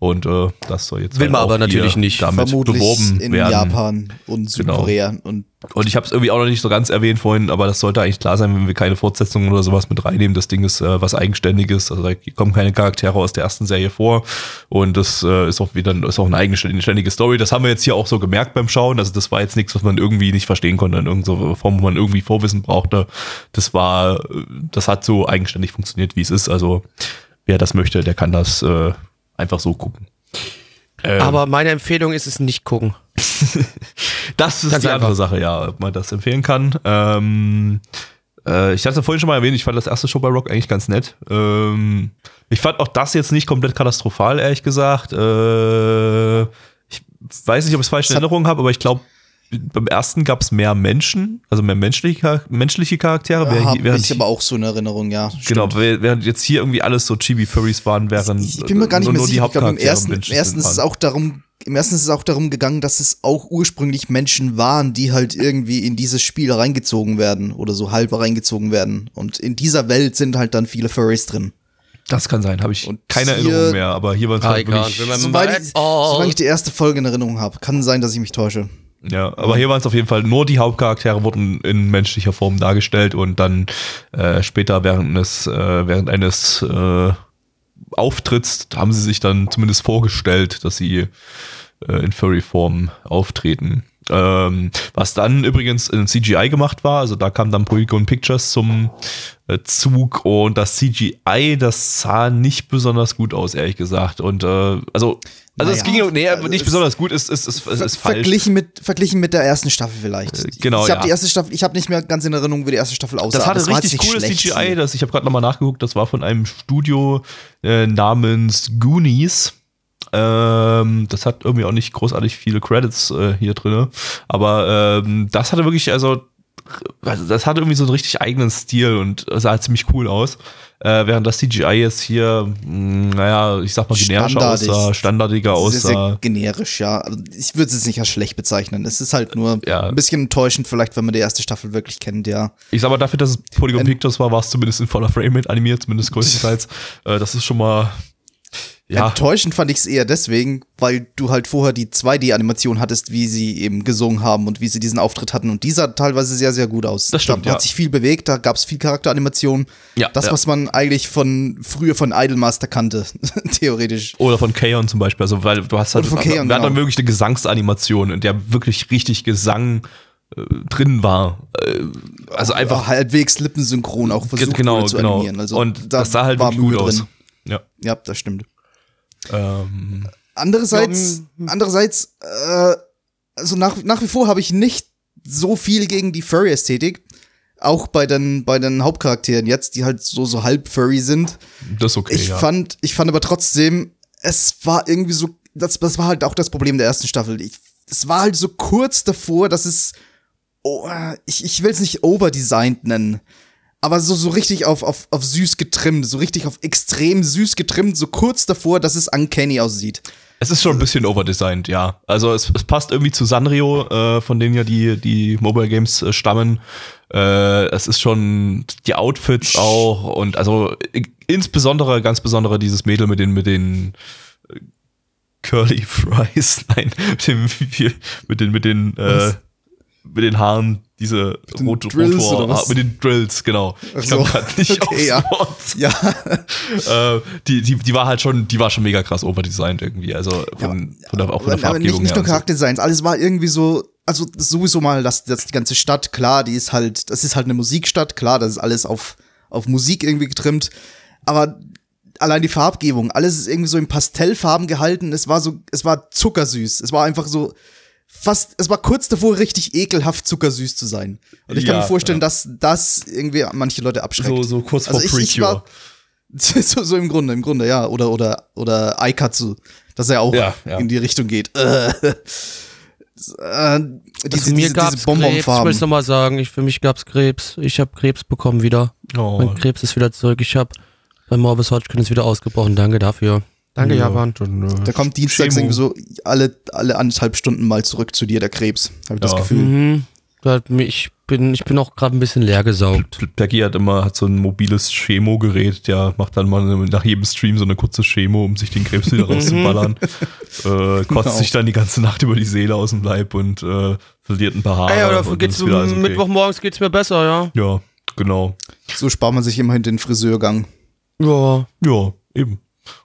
Und äh, das soll jetzt Will halt man auch aber natürlich hier nicht. damit Vermutlich beworben in werden. Japan und Südkorea. Und Und ich habe es irgendwie auch noch nicht so ganz erwähnt vorhin, aber das sollte eigentlich klar sein, wenn wir keine Fortsetzungen oder sowas mit reinnehmen. Das Ding ist äh, was Eigenständiges, also da kommen keine Charaktere aus der ersten Serie vor und das äh, ist auch wieder ist auch eine eigenständige Story. Das haben wir jetzt hier auch so gemerkt beim Schauen. Also das war jetzt nichts, was man irgendwie nicht verstehen konnte in irgendeiner Form, wo man irgendwie Vorwissen brauchte. Das war, äh, das hat so eigenständig funktioniert, wie es ist. Also wer das möchte, der kann das äh, einfach so gucken. Ähm, Aber meine Empfehlung ist es nicht gucken. Das ist Ganz die einfach. andere Sache, ja, ob man das empfehlen kann. Ähm, äh, ich hatte es vorhin schon mal erwähnt, ich fand das erste Show bei Rock eigentlich ganz nett. Ähm, ich fand auch das jetzt nicht komplett katastrophal, ehrlich gesagt. Äh, ich weiß nicht, ob ich es falsch in Es hat- Erinnerung habe, aber ich glaube, beim ersten gab es mehr Menschen, also mehr menschliche, menschliche Charaktere. während- habe während ich aber auch so in Erinnerung, ja. Genau, stimmt. während während jetzt hier irgendwie alles so Chibi-Furries waren, während Ich bin mir gar nicht nur, mehr nur sicher. Ich glaube, im ersten, im ersten ist es auch darum, im ersten ist es auch darum gegangen, dass es auch ursprünglich Menschen waren, die halt irgendwie in dieses Spiel reingezogen werden oder so halb reingezogen werden. Und in dieser Welt sind halt dann viele Furries drin. Das kann sein, habe ich Und keine hier- Erinnerung mehr, aber hier war es I halt wirklich Soweit at ich, all. solange ich die erste Folge in Erinnerung habe. Kann sein, dass ich mich täusche. Ja, aber hier waren es auf jeden Fall nur die Hauptcharaktere wurden in menschlicher Form dargestellt und dann äh, später während eines, äh, während eines äh, Auftritts haben sie sich dann zumindest vorgestellt, dass sie äh, in Furry-Form auftreten. Ähm, was dann übrigens in CGI gemacht war, also da kam dann Polygon Pictures zum äh, Zug und das CGI, das sah nicht besonders gut aus, ehrlich gesagt. Und äh, also, also es Naja, ging nee, also nicht es- besonders gut, ist, ist, ist, ist, ist falsch. verglichen mit verglichen mit der ersten Staffel vielleicht. Äh, genau, Ich habe ja. die erste Staffel, ich habe nicht mehr ganz in Erinnerung, wie die erste Staffel aussah. Das hatte es war richtig cooles schlecht. CGI. Das, ich habe gerade nochmal nachgeguckt, das war von einem Studio äh, namens Goonies. Ähm, das hat irgendwie auch nicht großartig viele Credits äh, hier drin. Aber ähm, das hatte wirklich, also, also, das hatte irgendwie so einen richtig eigenen Stil und sah ziemlich cool aus. Äh, während das CGI jetzt hier, mh, naja, ich sag mal generischer aussah, standardiger Sehr, sehr aussah. generisch, ja. Also Ich würde es jetzt nicht als schlecht bezeichnen. Es ist halt nur Ja. ein bisschen enttäuschend, vielleicht, wenn man die erste Staffel wirklich kennt, ja. Ich sag mal, dafür, dass es Polygon Pictures war, war es zumindest in voller Framerate animiert, zumindest größtenteils. äh, das ist schon mal, ja. Enttäuschend fand ich es eher deswegen, weil du halt vorher die 2D-Animation hattest, wie sie eben gesungen haben und wie sie diesen Auftritt hatten. Und die sah teilweise sehr, sehr gut aus. Das stimmt, Da ja. hat sich viel bewegt, da gab es viel Charakteranimation. Ja, Das, ja. was man eigentlich von früher von Idolmaster kannte, theoretisch. Oder von Kaon zum Beispiel, also weil du hast halt, Oder von wir Kaon, hatten dann genau. wirklich eine Gesangsanimation, in der wirklich richtig Gesang äh, drin war. Äh, also einfach, halbwegs lippensynchron auch versucht genau, zu genau. animieren. Also Und da das sah halt war wirklich gut Mühe aus. drin. Ja. Ja, das stimmt. Ähm, Andererseits, andererseits, äh, also nach, nach wie vor habe ich nicht so viel gegen die Furry-Ästhetik. Auch bei den, bei den Hauptcharakteren jetzt, die halt so, so halb Furry sind. das ist okay, Ich ja. fand, ich fand aber trotzdem, es war irgendwie so, das, das war halt auch das Problem der ersten Staffel. Ich, es war halt so kurz davor, dass es, oh, ich, ich will es nicht overdesigned nennen, aber so, so richtig auf, auf, auf süß getrimmt, so richtig auf extrem süß getrimmt, so kurz davor, dass es uncanny aussieht. Es ist schon ein bisschen overdesigned, ja. Also es, es passt irgendwie zu Sanrio, äh, von denen ja die, die Mobile Games äh, stammen. Äh, es ist schon die Outfits auch und also insbesondere, ganz besondere dieses Mädel mit den, mit den äh, Curly Fries, nein, mit, dem, mit den, mit den, äh, Was? Mit den Haaren, diese den Rot Drills Rotor, oder was? mit den Drills, genau. Ach ich so. gerade nicht Okay, aufs ja. Ja, äh, die, die, die war halt schon, die war schon mega krass overdesigned irgendwie. Also von, von der, auch von der aber, aber nicht, Farbgebung nicht nur. Charakterdesigns, alles war irgendwie so, also sowieso mal, dass, dass die ganze Stadt, klar, die ist halt, das ist halt eine Musikstadt, klar, das ist alles auf, auf Musik irgendwie getrimmt, aber allein die Farbgebung, alles ist irgendwie so in Pastellfarben gehalten, es war so, es war zuckersüß, es war einfach so, fast, es war kurz davor richtig ekelhaft zuckersüß zu sein. Und ich kann Ja, mir vorstellen, ja. dass das irgendwie manche Leute abschreckt. So, so kurz vor Also ich- ich Precure. war- so, so im Grunde, im Grunde, ja. Oder, oder, oder Aikatsu, dass er auch Ja, ja. in die Richtung geht. Äh, äh, diese, Also mir gab's diese Krebs, ich will noch mal sagen, ich, für mich gab's Krebs. Ich habe Krebs bekommen wieder. oh, Mein Krebs ist wieder zurück. Ich habe bei Morbus Hodgkin ist wieder ausgebrochen. Danke dafür. Danke, Japan. Dann, äh, Da kommt dienstags Chemo. irgendwie so alle, alle anderthalb Stunden mal zurück zu dir, der Krebs. Habe ich das Ja. Gefühl. Mhm. Ich bin, ich bin auch gerade ein bisschen leer gesaugt. Becky hat immer hat so ein mobiles Chemo-Gerät, der macht dann mal nach jedem Stream so eine kurze Chemo, um sich den Krebs wieder rauszuballern. äh, kotzt Genau. sich dann die ganze Nacht über die Seele aus dem Leib und äh, verliert ein paar Haare. Ey, dann geht's wieder okay. Mittwochmorgens geht's mir besser, ja. Ja, genau. So spart man sich immerhin den Friseurgang. Ja. Ja, eben.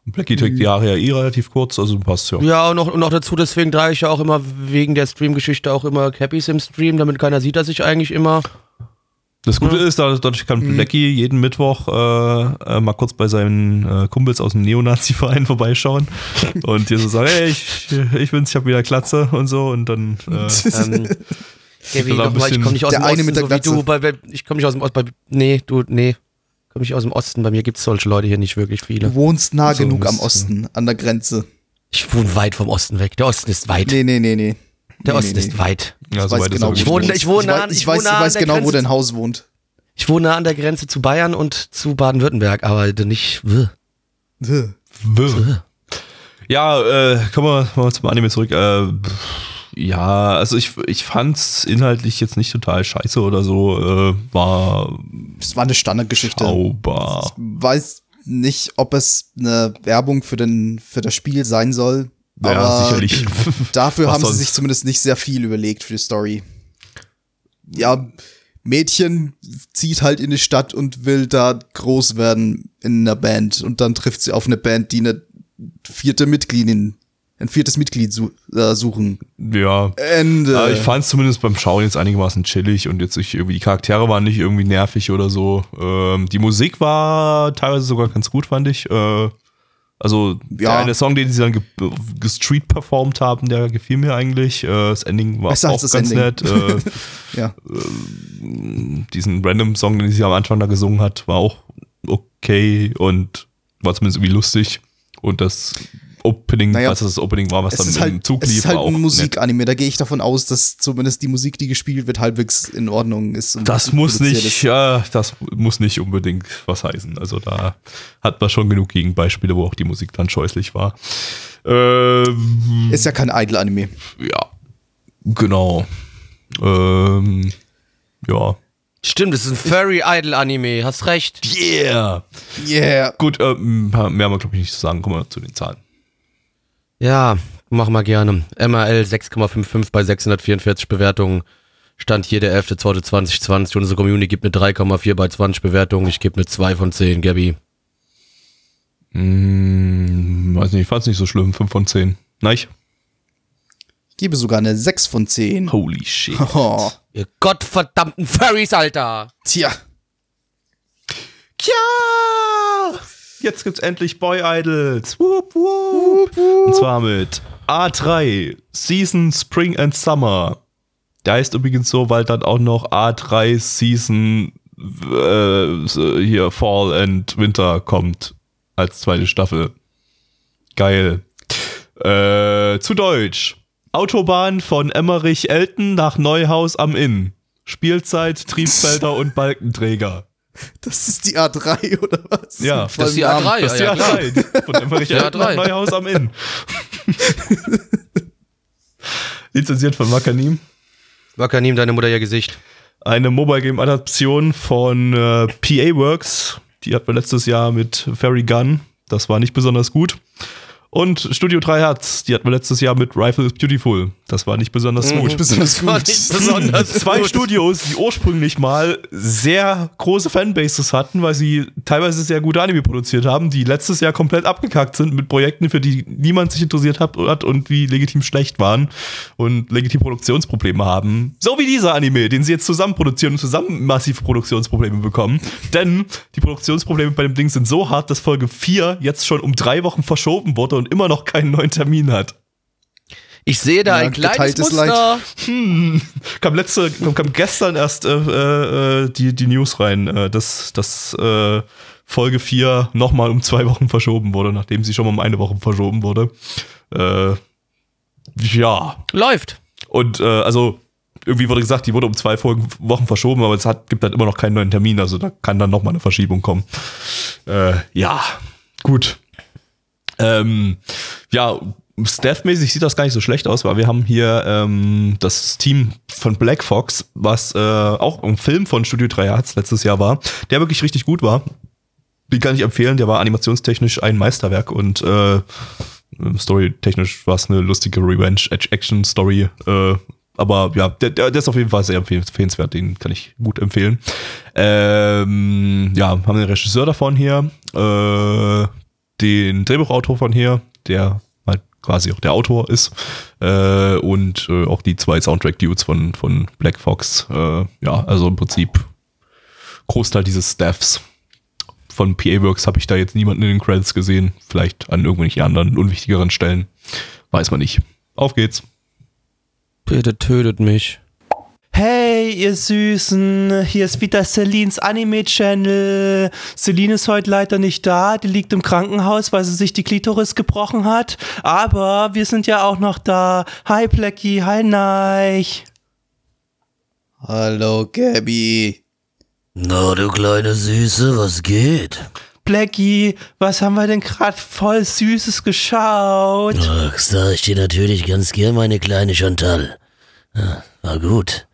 Und Blackie trägt die Haare ja eh relativ kurz, also passt ja. Ja, und noch, und noch dazu, deswegen trage ich ja auch immer wegen der Stream-Geschichte auch immer Cappies im Stream, damit keiner sieht, dass ich eigentlich immer. Das Gute ist, da- dadurch kann Blackie jeden Mittwoch äh, äh, mal kurz bei seinen äh, Kumpels aus dem Neonazi-Verein vorbeischauen und dir so sagen, hey, ich, ich bin's, ich hab wieder Glatze und so und dann äh, Ähm, Gaby, da ein doch mal, ich komme nicht aus Der dem eine Osten, mit der so wie du. Bei, bei, ich komme nicht aus dem Osten. Bei, nee, du, nee. Komme nicht aus dem Osten. Bei mir gibt's solche Leute hier nicht wirklich Du viele. wohnst nah So, genug am. Osten, an der Grenze. Ich wohne weit vom Osten weg. Der Osten ist weit. Nee, nee, nee, nee. der nee, Osten nee, ist nee. weit. ja, Ich so weiß genau, ist wo Ich du wohne- ich wohne ich nah ich ich weiß, ich nah an weiß der genau, wo Grenze dein Haus wohnt. Ich wohne nah an der Grenze zu Bayern und zu Baden-Württemberg, aber nicht. wuh. W. Ja, äh, kommen wir mal zum Anime zurück. Äh, ja, also ich, ich fand's inhaltlich jetzt nicht total scheiße oder so. Äh, war Das war eine Standardgeschichte. sauber. weiß nicht, ob es eine Werbung für, den, für das Spiel sein soll. Ja, aber sicherlich. Dafür haben sie sonst? sich zumindest nicht sehr viel überlegt für die Story. Ja, Mädchen zieht halt in die Stadt und will da groß werden in einer Band. Und dann trifft sie auf eine Band, die eine vierte Mitgliedin ein viertes Mitglied su äh, suchen. Ja. Ende. Äh, ich fand es zumindest beim Schauen jetzt einigermaßen chillig und jetzt nicht irgendwie, die Charaktere waren nicht irgendwie nervig oder so. Ähm, die Musik war teilweise sogar ganz gut, fand ich. Äh, also der Ja. eine Song, den sie dann ge gestreet performt haben, der gefiel mir eigentlich. Äh, das Ending war Besser auch ganz Ending. nett. Äh, ja. diesen random Song, den sie am Anfang da gesungen hat, war auch okay und war zumindest irgendwie lustig. Und das Opening, Naja, was das Opening war, was Es dann im halt, Zug es lief, ist halt ein. Musikanime. Da gehe ich davon aus, dass zumindest die Musik, die gespielt wird, halbwegs in Ordnung ist. und Das muss nicht, ist. ja, das muss nicht unbedingt was heißen. Also da hat man schon genug Gegenbeispiele, wo auch die Musik dann scheußlich war. Ähm, Ist ja kein Idol-Anime. ja, genau. Ähm, ja. Stimmt, es ist ein Furry-Idol-Anime, hast recht. Yeah! Yeah. Gut, ähm, mehr haben wir, glaube ich, nicht zu sagen. Kommen wir zu den Zahlen. Ja, mach mal gerne. MRL 6,55 bei 644 Bewertungen. Stand hier der 11.2.2020. Unsere Community gibt eine 3,4 bei 20 Bewertungen. Ich gebe eine 2 von 10, Gabby. Hm, weiß nicht, ich fand es nicht so schlimm. 5 von 10. Nein? Ich gebe sogar eine 6 von 10. Holy shit. Oh. Ihr gottverdammten Furries, Alter! Tja. Ja! Jetzt gibt's endlich Boy Idols. Whoop, whoop. Und zwar mit A3 Season Spring and Summer. Der heißt übrigens so, weil dann auch noch A3 Season äh, hier Fall and Winter kommt als zweite Staffel. Geil. Äh, zu Deutsch. Autobahn von Emmerich-Elten nach Neuhaus am Inn. Spielzeit, Triebfelder und Balkenträger. Das ist die A3 oder was? Ja, das ist die Namen. A3. Das ist ja, die klar. A3. Von Emmerich Die Elten nach A3. Neuhaus am Inn. Lizenziert von Wakanim. Wakanim, deine Mutter ihr Gesicht. Eine Mobile Game Adaption von äh, PA Works. Die hatten wir letztes Jahr mit Fairy Gun. Das war nicht besonders gut. Und Studio 3 Hertz. Die hatten wir letztes Jahr mit Rifle is Beautiful. Das war nicht besonders gut. Besonders War gut. nicht besonders Zwei gut. Studios, die ursprünglich mal sehr große Fanbases hatten, weil sie teilweise sehr gute Anime produziert haben, die letztes Jahr komplett abgekackt sind mit Projekten, für die niemand sich interessiert hat und wie legitim schlecht waren und legitim Produktionsprobleme haben. So wie dieser Anime, den sie jetzt zusammen produzieren und zusammen massive Produktionsprobleme bekommen. Denn die Produktionsprobleme bei dem Ding sind so hart, dass Folge 4 jetzt schon um drei Wochen verschoben wurde und immer noch keinen neuen Termin hat. Ich sehe da Ja, ein kleines Muster. kam letzte, kam gestern erst äh, äh, die, die News rein, äh, dass, dass äh, Folge 4 nochmal um zwei Wochen verschoben wurde, nachdem sie schon mal um eine Woche verschoben wurde. Äh, ja. Läuft. Und äh, also irgendwie wurde gesagt, die wurde um zwei Folgen, Wochen verschoben, aber es hat, gibt halt immer noch keinen neuen Termin, also da kann dann nochmal eine Verschiebung kommen. Äh, ja, gut. Ähm, ja, Staff-mäßig sieht das gar nicht so schlecht aus, weil wir haben hier ähm, das Team von Black Fox, was äh, auch ein Film von Studio 3 Hertz letztes Jahr war, der wirklich richtig gut war. Den kann ich empfehlen, der war animationstechnisch ein Meisterwerk und äh, storytechnisch war es eine lustige Revenge-Action-Story. Äh, aber ja, der, der ist auf jeden Fall sehr empfehlenswert, den kann ich gut empfehlen. Ähm, ja, haben den Regisseur davon hier, äh, den Drehbuchautor von hier, der halt quasi auch der Autor ist, äh, und äh, auch die zwei Soundtrack-Dudes von, von Black Fox. Äh, ja, also im Prinzip Großteil dieses Staffs. Von PA Works habe ich da jetzt niemanden in den Credits gesehen. Vielleicht an irgendwelchen anderen unwichtigeren Stellen. Weiß man nicht. Auf geht's. Bitte tötet mich. Hey, ihr Süßen, hier ist wieder Celines Anime-Channel. Celine ist heute leider nicht da, die liegt im Krankenhaus, weil sie sich die Klitoris gebrochen hat. Aber wir sind ja auch noch da. Hi Blackie, hi Neich. Hallo, Gabby. Na, du kleine Süße, was geht? Blackie, was haben wir denn gerade voll Süßes geschaut? Ach, sag ich dir natürlich ganz gern, meine kleine Chantal. Ja, war gut.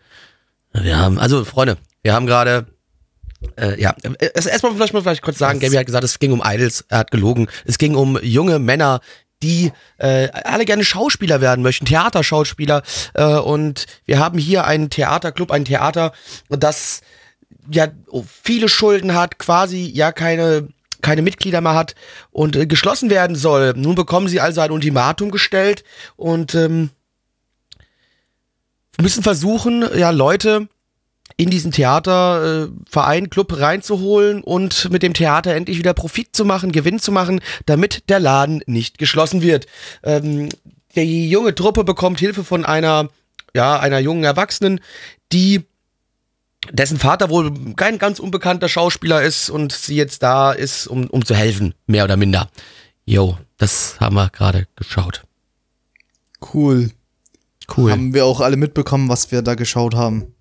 Wir haben, also Freunde, wir haben gerade, äh, ja, erstmal vielleicht mal vielleicht kurz sagen, Gabby hat gesagt, es ging um Idols, er hat gelogen. Es ging um junge Männer, die äh, alle gerne Schauspieler werden möchten, Theaterschauspieler. Äh, und wir haben hier einen Theaterclub, ein Theater, das ja viele Schulden hat, quasi ja keine keine Mitglieder mehr hat und äh, geschlossen werden soll. Nun bekommen sie also ein Ultimatum gestellt und ähm, müssen versuchen, ja, Leute in diesen Theater, äh, Club reinzuholen und mit dem Theater endlich wieder Profit zu machen, Gewinn zu machen, damit der Laden nicht geschlossen wird. Ähm, die junge Truppe bekommt Hilfe von einer, ja, einer jungen Erwachsenen, die dessen Vater wohl kein ganz unbekannter Schauspieler ist und sie jetzt da ist, um, um zu helfen, mehr oder minder. Jo, das haben wir gerade geschaut. Cool. Cool. Haben wir auch alle mitbekommen, was wir da geschaut haben.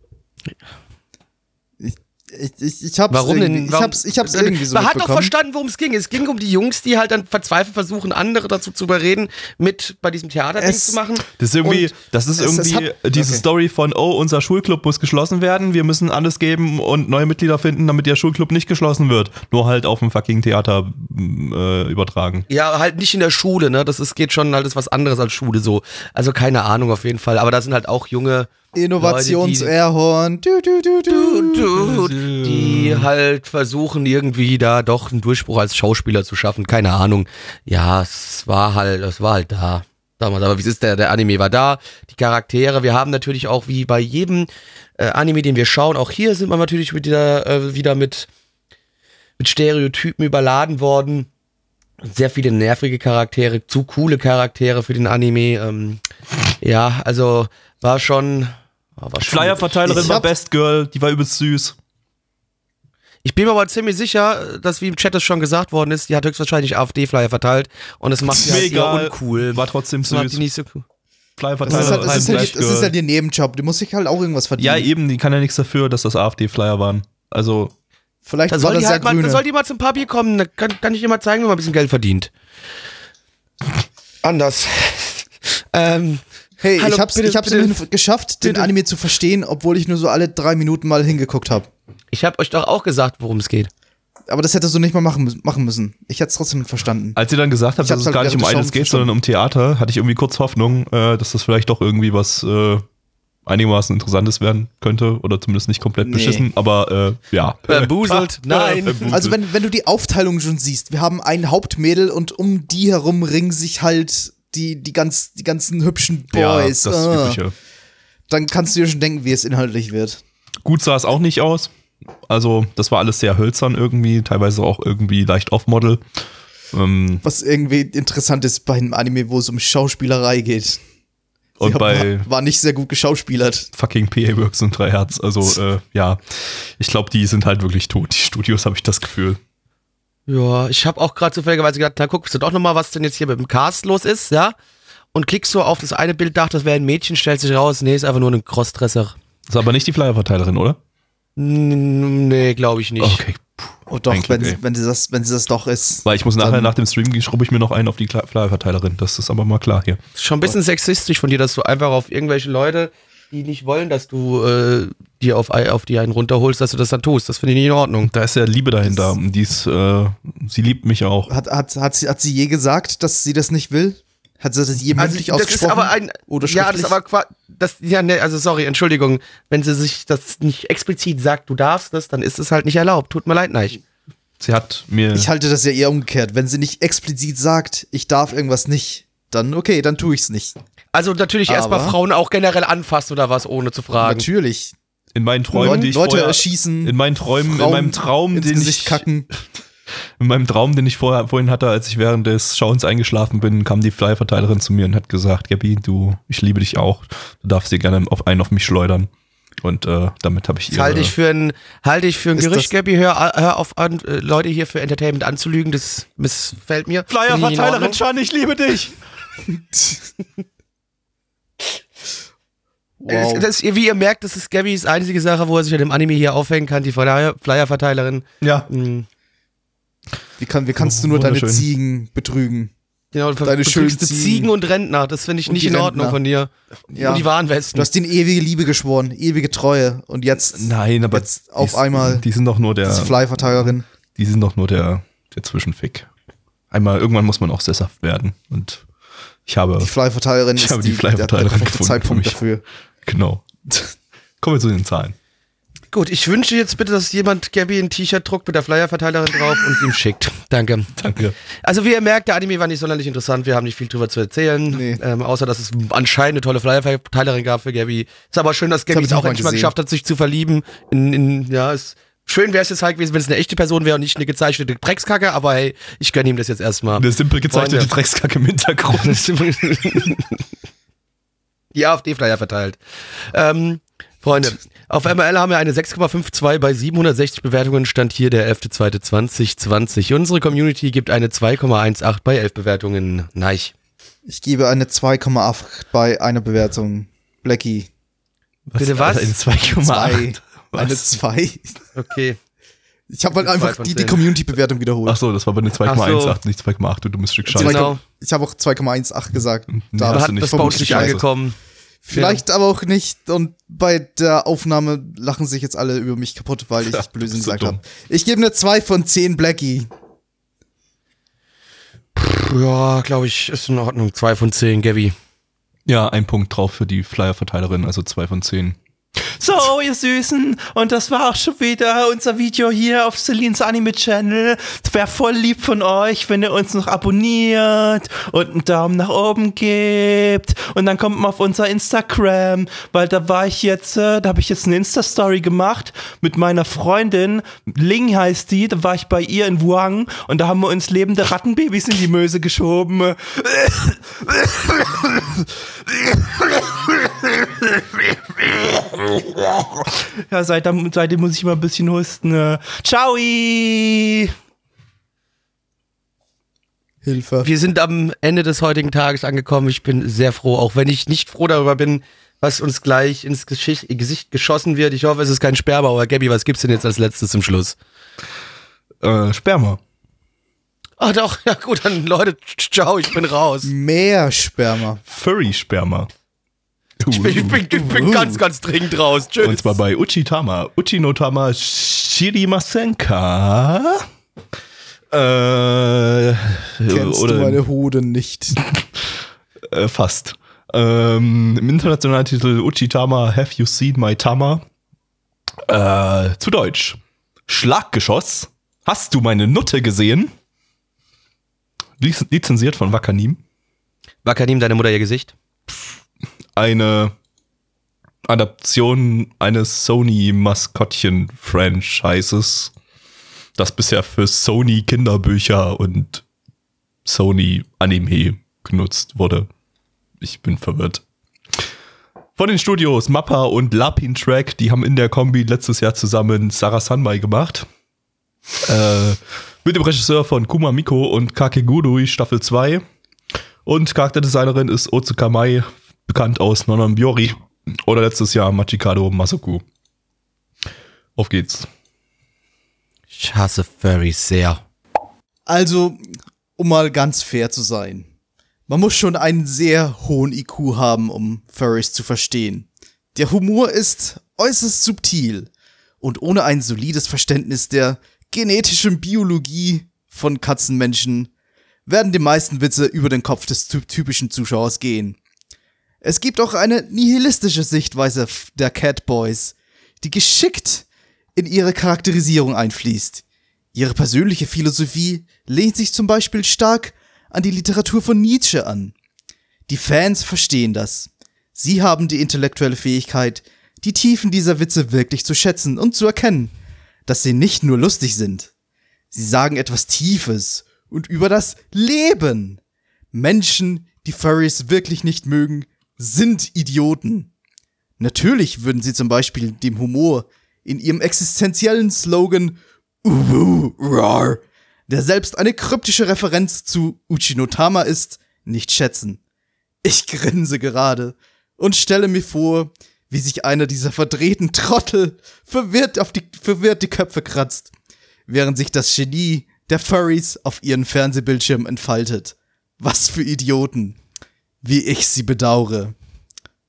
Ich, ich, ich, hab's Warum irgendwie, denn? Ich Warum- hab's, ich hab's Man irgendwie so Man hat doch verstanden, worum es ging. Es ging um die Jungs, die halt dann verzweifelt versuchen, andere dazu zu überreden, mit bei diesem Theaterding Es- zu machen. Das ist irgendwie, Und das ist es- es irgendwie hat- diese okay. Story von, oh, unser Schulclub muss geschlossen werden, wir müssen alles geben und neue Mitglieder finden, damit der Schulclub nicht geschlossen wird. Nur halt auf dem fucking Theater mm, äh, übertragen. Ja, halt nicht in der Schule, ne? Das ist, geht schon halt ist was anderes als Schule so. Also keine Ahnung auf jeden Fall. Aber da sind halt auch junge Innovations-Airhorn. Du, du, du, du. Dude, die halt versuchen irgendwie da doch einen Durchbruch als Schauspieler zu schaffen. Keine Ahnung. Ja, es war halt, es war halt da. Damals, aber wie es ist, der, der Anime war da, die Charaktere. Wir haben natürlich auch wie bei jedem äh, Anime, den wir schauen, auch hier sind wir natürlich wieder, äh, wieder mit, mit Stereotypen überladen worden. Sehr viele nervige Charaktere, zu coole Charaktere für den Anime. Ähm, ja, also war schon. War schon Flyer-Verteilerin war Best Girl, die war übelst süß. Ich bin mir aber ziemlich sicher, dass wie im Chat es schon gesagt worden ist, die hat höchstwahrscheinlich AfD-Flyer verteilt und das macht sie halt eher uncool. War trotzdem Das macht süß. die nicht so cool. Das ist, halt, Flyer-Verteilerin, das, ist halt, das ist halt ihr Nebenjob. Die muss sich halt auch irgendwas verdienen. Ja, eben, die kann ja nichts dafür, dass das AfD-Flyer waren. Also, Vielleicht Da soll, das die halt mal, da soll die mal zum Papi kommen, da kann, kann ich ihr mal zeigen, wie man ein bisschen Geld verdient. Anders. ähm, Hey, Hallo, ich hab's, bitte, ich hab's bitte. geschafft, den Bitte. Anime zu verstehen, obwohl ich nur so alle drei Minuten mal hingeguckt habe. ich habe euch doch auch gesagt, worum es geht. Aber das hättest du nicht mal machen, machen müssen. Ich hätte es trotzdem verstanden. als ihr dann gesagt habt, dass es halt gar nicht um eines geht, sondern um Theater, hatte ich irgendwie kurz Hoffnung, äh, dass das vielleicht doch irgendwie was äh, einigermaßen Interessantes werden könnte oder zumindest nicht komplett Nee. beschissen, aber äh, ja. Bambuselt, nein. Also wenn, wenn du die Aufteilung schon siehst, wir haben ein Hauptmädel und um die herum ringen sich halt die, die, ganz, die ganzen hübschen Boys. Ja, das Ah. Übliche. Dann kannst du dir schon denken, wie es inhaltlich wird. Gut sah es auch nicht aus. Also, das war alles sehr hölzern irgendwie, teilweise auch irgendwie leicht off-Model. Ähm, Was irgendwie interessant ist bei einem Anime, wo es um Schauspielerei geht. und Sie bei war, nicht sehr gut geschauspielert. fucking PA Works und drei Herz. Also, äh, ja, ich glaube, die sind halt wirklich tot. Die Studios habe ich das Gefühl. Ja, ich habe auch gerade zufälligerweise gedacht, na guckst du doch nochmal, was denn jetzt hier mit dem Cast los ist, ja? Und klickst so auf das eine Bild, dachte, das wäre ein Mädchen, stellt sich raus, nee, ist einfach nur ein Crossdresser. Das ist aber nicht die Flyer-Verteilerin, oder? Nee, glaube ich nicht. Okay. Oh doch, wenn, ey. wenn, sie das, wenn sie das doch ist. Weil ich muss nachher nach dem Stream schrubbe ich mir noch einen auf die Flyer-Verteilerin. Das ist aber mal klar hier. Ist schon ein bisschen sexistisch von dir, dass du einfach auf irgendwelche Leute, die nicht wollen, dass du äh, dir auf, auf die einen runterholst, dass du das dann tust. Das finde ich nicht in Ordnung. Da ist ja Liebe dahinter. Und die ist, äh, sie liebt mich auch. Hat, hat, hat, sie, hat sie je gesagt, dass sie das nicht will? Hat sie das je mündlich Also, das ist ausgesprochen? aber ein. oder ja, das schriftlich? ist aber qua- das, ja, ne, also sorry, Entschuldigung. Wenn sie sich das nicht explizit sagt, du darfst das, dann ist es halt nicht erlaubt. Tut mir leid, nein. Sie hat mir. Ich halte das ja eher umgekehrt. Wenn sie nicht explizit sagt, ich darf irgendwas nicht, dann okay, dann tue ich's nicht. Also natürlich erstmal Frauen auch generell anfassen oder was, ohne zu fragen. Natürlich. in meinen Träumen, Leute, die ich Leute vorher, erschießen, in meinen Träumen, in Frauen meinem Traum, ins den Gesicht ich, kacken. in meinem Traum, den ich vorher, vorhin hatte, als ich während des Schauens eingeschlafen bin, kam die Flyer-Verteilerin zu mir und hat gesagt, Gabi, du, ich liebe dich auch. Du darfst dir gerne auf einen auf mich schleudern. Und äh, damit habe ich ihre, halte ich für ein, halte ich für ein Gerücht, Gabby. Hör, hör auf an, äh, Leute hier für Entertainment anzulügen. Das missfällt mir. Finde ich nicht in Ordnung. Chan, ich liebe dich. Wow. Das, das, wie ihr merkt, das ist Gabbys einzige Sache, wo er sich an dem Anime hier aufhängen kann, die Flyer- Flyer-Verteilerin. Ja. Mhm. Wie, kann, wie kannst du nur deine. Ziegen betrügen? Genau, du Deine schönen Ziegen. Ziegen und Rentner. Das finde ich Und nicht in Ordnung Rentner. von dir. Ja. Und die Warnwesten. Du hast ihnen ewige Liebe geschworen, ewige Treue. Und jetzt, Nein, aber jetzt auf die, einmal Die sind doch nur der, Fly-Verteilerin. die sind doch nur der, der Zwischenfick. Einmal, irgendwann muss man auch sesshaft werden. Und ich habe, Die Fly-Verteilerin Ich ist habe die die, Fly-Verteilerin gefunden Zeitpunkt dafür. genau. Kommen wir zu den Zahlen. Gut, ich wünsche jetzt bitte, dass jemand Gabby ein T-Shirt druckt mit der Flyer-Verteilerin drauf und ihm schickt. Danke. Danke. Also wie ihr merkt, der Anime war nicht sonderlich interessant. Wir haben nicht viel drüber zu erzählen. Nee. Ähm, außer, dass es anscheinend eine tolle Flyer-Verteilerin gab für Gabby. Ist aber schön, dass Gabby es auch endlich mal geschafft hat, sich zu verlieben. In, in, ja, es, schön wäre es jetzt halt gewesen, wenn es eine echte Person wäre und nicht eine gezeichnete Dreckskacke. Aber hey, ich gönne ihm das jetzt erstmal. Eine simpel gezeichnete Freunde. Dreckskacke im Hintergrund. Die AfD-Flyer verteilt. Ähm, Freunde, auf MRL haben wir eine 6,52 bei 760 Bewertungen. Stand hier der 11.2.2020. Unsere Community gibt eine 2,18 bei 11 Bewertungen. Nein. Ich gebe eine 2,8 bei einer Bewertung. Blackie. Bitte was? Eine 2,8. Was? Eine 2. Okay. Ich habe halt einfach die, die. Community-Bewertung wiederholt. Ach so, das war bei den Ach so. 2,18, nicht 2,8, du dummes Stück Scheiße. Genau. Ich habe auch 2,18 gesagt. Nee, Da hast Hat du nicht. das nicht scheiße. angekommen. Vielleicht aber auch nicht. Und bei der Aufnahme lachen sich jetzt alle über mich kaputt, weil ich Ja, Blödsinn bist so gesagt dumm. habe. Ich gebe eine 2 von 10 Blackie. Ja, glaube ich, ist in Ordnung. Zwei von zehn, Gabby. Ja, ein Punkt drauf für die Flyer-Verteilerin, also 2 von 10. So, ihr Süßen, und das war auch schon wieder unser Video hier auf Celines Anime Channel. Es wäre voll lieb von euch, wenn ihr uns noch abonniert und einen Daumen nach oben gebt. Und dann kommt mal auf unser Instagram, weil da war ich jetzt, äh, da habe ich jetzt eine Insta-Story gemacht mit meiner Freundin. Ling heißt die, da war ich bei ihr in Wuhan und da haben wir uns lebende Rattenbabys in die Möse geschoben. Ja, seitdem, seitdem muss ich mal ein bisschen husten. äh. Ciao! Hilfe. Wir sind am Ende des heutigen Tages angekommen. Ich bin sehr froh, auch wenn ich nicht froh darüber bin, was uns gleich ins Geschicht, Gesicht geschossen wird. Ich hoffe, es ist kein Sperma, aber Gabby, was gibt's denn jetzt als letztes zum Schluss? Äh, Sperma. Ah doch, ja gut, dann Leute, ciao, ich bin raus. Mehr Sperma. Furry-Sperma. Ich bin, ich bin, ich bin ganz, ganz dringend raus. Tschüss. Und zwar bei Uchitama. Uchinotama Shirimasenka. Äh, Kennst oder du meine Hoden nicht? äh, fast. Ähm, Im internationalen Titel Uchitama Have You Seen My Tama? Äh, zu Deutsch. Schlaggeschoss. Hast du meine Nutte gesehen? Liz lizenziert von Wakanim. Wakanim, deine Mutter ihr Gesicht? Eine Adaption eines Sony-Maskottchen-Franchises, das bisher für Sony Kinderbücher und Sony Anime genutzt wurde. Ich bin verwirrt. Von den Studios Mappa und Lapin Track, die haben in der Kombi letztes Jahr zusammen Sarah Sanmai gemacht. Äh, mit dem Regisseur von Kuma Miko und Kakegurui Staffel 2. Und Charakterdesignerin ist Otsuka Mai, bekannt aus Nonon Biori oder letztes Jahr Machikado Masaku. Auf geht's. Ich hasse Furries sehr. Also, um mal ganz fair zu sein. Man muss schon einen sehr hohen IQ haben, um Furries zu verstehen. Der Humor ist äußerst subtil und ohne ein solides Verständnis der genetischen Biologie von Katzenmenschen werden die meisten Witze über den Kopf des ty- typischen Zuschauers gehen. Es gibt auch eine nihilistische Sichtweise der Catboys, die geschickt in ihre Charakterisierung einfließt. Ihre persönliche Philosophie lehnt sich zum Beispiel stark an die Literatur von Nietzsche an. Die Fans verstehen das. Sie haben die intellektuelle Fähigkeit, die Tiefen dieser Witze wirklich zu schätzen und zu erkennen, dass sie nicht nur lustig sind. Sie sagen etwas Tiefes und über das Leben. Menschen, die Furries wirklich nicht mögen, sind Idioten. Natürlich würden sie zum Beispiel dem Humor in ihrem existenziellen Slogan Uwu, rar, der selbst eine kryptische Referenz zu Uchinotama ist, nicht schätzen. Ich grinse gerade und stelle mir vor, wie sich einer dieser verdrehten Trottel verwirrt auf die, verwirrt die Köpfe kratzt, während sich das Genie der Furries auf ihren Fernsehbildschirm entfaltet. Was für Idioten. Wie ich sie bedaure.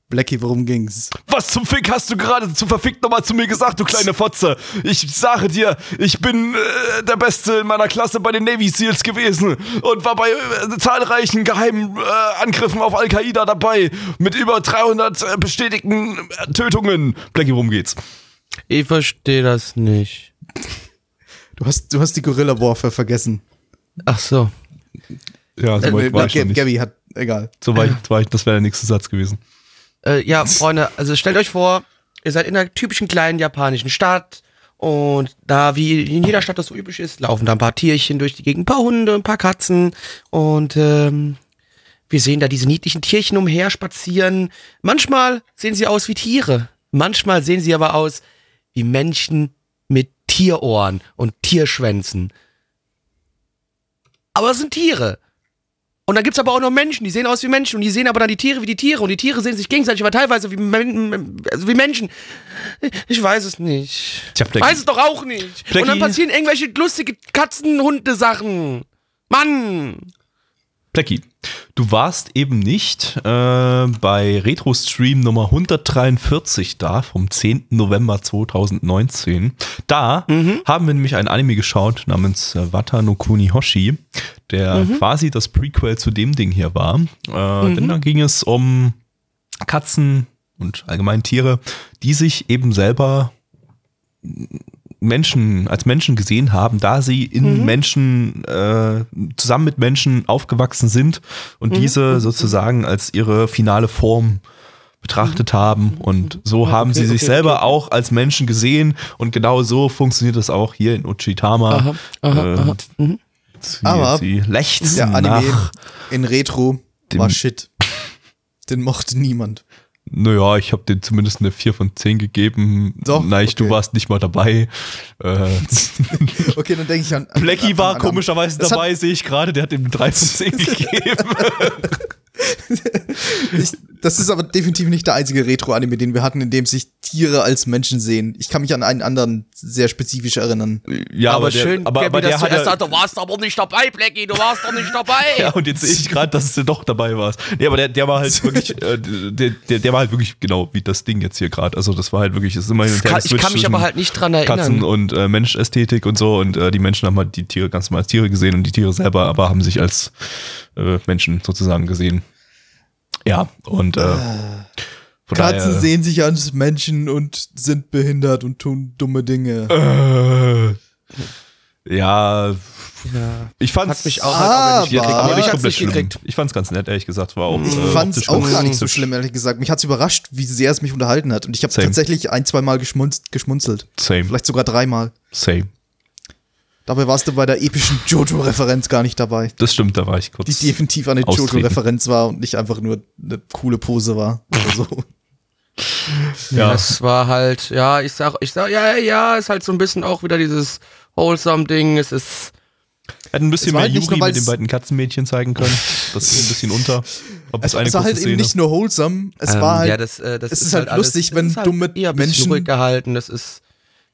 Blackie, worum ging's? Was zum Fick hast du gerade zu verfickt nochmal zu mir gesagt, du kleine Fotze? Ich sage dir, ich bin äh, der Beste in meiner Klasse bei den Navy Seals gewesen und war bei äh, zahlreichen geheimen äh, Angriffen auf Al-Qaida dabei mit über 300 äh, bestätigten äh, Tötungen. Blackie, worum geht's? Ich verstehe das nicht. Du hast, du hast die Gorilla Warfare vergessen. Ach so. Ja, so Äh. Gabby hat, egal. So weit war ich, das wäre der nächste Satz gewesen. Äh, ja, Freunde, also stellt euch vor, ihr seid in einer typischen kleinen japanischen Stadt und da, wie in jeder Stadt das so üblich ist, laufen da ein paar Tierchen durch die Gegend, ein paar Hunde, ein paar Katzen und ähm, wir sehen da diese niedlichen Tierchen umher spazieren. Manchmal sehen sie aus wie Tiere, manchmal sehen sie aber aus wie Menschen mit Tierohren und Tierschwänzen. Aber es sind Tiere. Und dann gibt's aber auch noch Menschen, die sehen aus wie Menschen und die sehen aber dann die Tiere wie die Tiere und die Tiere sehen sich gegenseitig aber teilweise wie, also wie Menschen. Ich weiß es nicht. Blackie. weiß es doch auch nicht. Blackie. Und dann passieren irgendwelche lustige Katzen-Hunde-Sachen. Mann! Plecki, du warst eben nicht äh, bei Retro-Stream Nummer 143 da, vom 10. November 2019. Da haben wir nämlich ein Anime geschaut namens äh, Wata no Kunihoshi, der quasi das Prequel zu dem Ding hier war. Äh, Denn da ging es um Katzen und allgemein Tiere, die sich eben selber Menschen als Menschen gesehen haben, da sie in Menschen äh, zusammen mit Menschen aufgewachsen sind und diese sozusagen als ihre finale Form betrachtet haben und so haben sie sich okay, selber okay. auch als Menschen gesehen und genau so funktioniert das auch hier in Uchitama. Aha, aha, Äh, aha. Mhm. Sie, Aber sie lechzen Der Anime nach. in Retro war shit. Den mochte niemand. Naja, ich habe den zumindest eine 4 von 10 gegeben. Doch, Nein, du okay. warst nicht mal dabei. Äh, Okay, dann denke ich an. an- Blackie war an- an- komischerweise dabei, sehe ich gerade. Der hat ihm eine 3 von 10 gegeben. Ich, das ist aber definitiv nicht der einzige Retro-Anime, den wir hatten, in dem sich Tiere als Menschen sehen. Ich kann mich an einen anderen sehr spezifisch erinnern. Ja, aber, der, schön, aber, aber dass der du hat ja, du warst aber nicht dabei, Blackie, du warst doch nicht dabei. ja, und jetzt sehe ich gerade, dass du doch dabei warst. Nee, aber der, der war halt wirklich, äh, der, der, der war halt wirklich genau wie das Ding jetzt hier gerade. Also das war halt wirklich, es ist immer ein kann, ich kann mich aber halt nicht dran Katzen erinnern. und äh, Menschästhetik und so und äh, die Menschen haben halt die Tiere ganz normal als Tiere gesehen und die Tiere selber aber haben sich als äh, Menschen sozusagen gesehen. Ja, und äh, von Katzen daher, sehen sich als Menschen und sind behindert und tun dumme Dinge. Äh, ja, Ja. ich fand's Hat mich auch Ah, halt auch aber- nicht komplett schlimm. gekriegt. Ich fand's ganz nett, ehrlich gesagt. War auch, Ich äh, fand's auch gar nicht so schlimm, ehrlich gesagt. Mich hat's überrascht, wie sehr es mich unterhalten hat. Und ich habe tatsächlich ein, zwei Mal geschmunz geschmunzelt. Same, Vielleicht sogar dreimal. same. Dabei warst du bei der epischen Jojo-Referenz gar nicht dabei. Das stimmt, da war ich kurz. Die definitiv eine. Jojo-Referenz war und nicht einfach nur eine coole Pose war. Oder so. ja, Das war halt, ja, ich sag, ich sag, ja, ja, ist halt so ein bisschen auch wieder dieses Wholesome-Ding. Es ist, hätte ein bisschen mehr halt nur, mit den beiden Katzenmädchen zeigen können. Das ist ein bisschen unter. Ob Es, es eine es war halt eben Szene. nicht nur wholesome, es ähm, war halt ja, das, äh, das es ist halt lustig, wenn es ist halt dumme eher Menschen- ruhig gehalten. Das ist,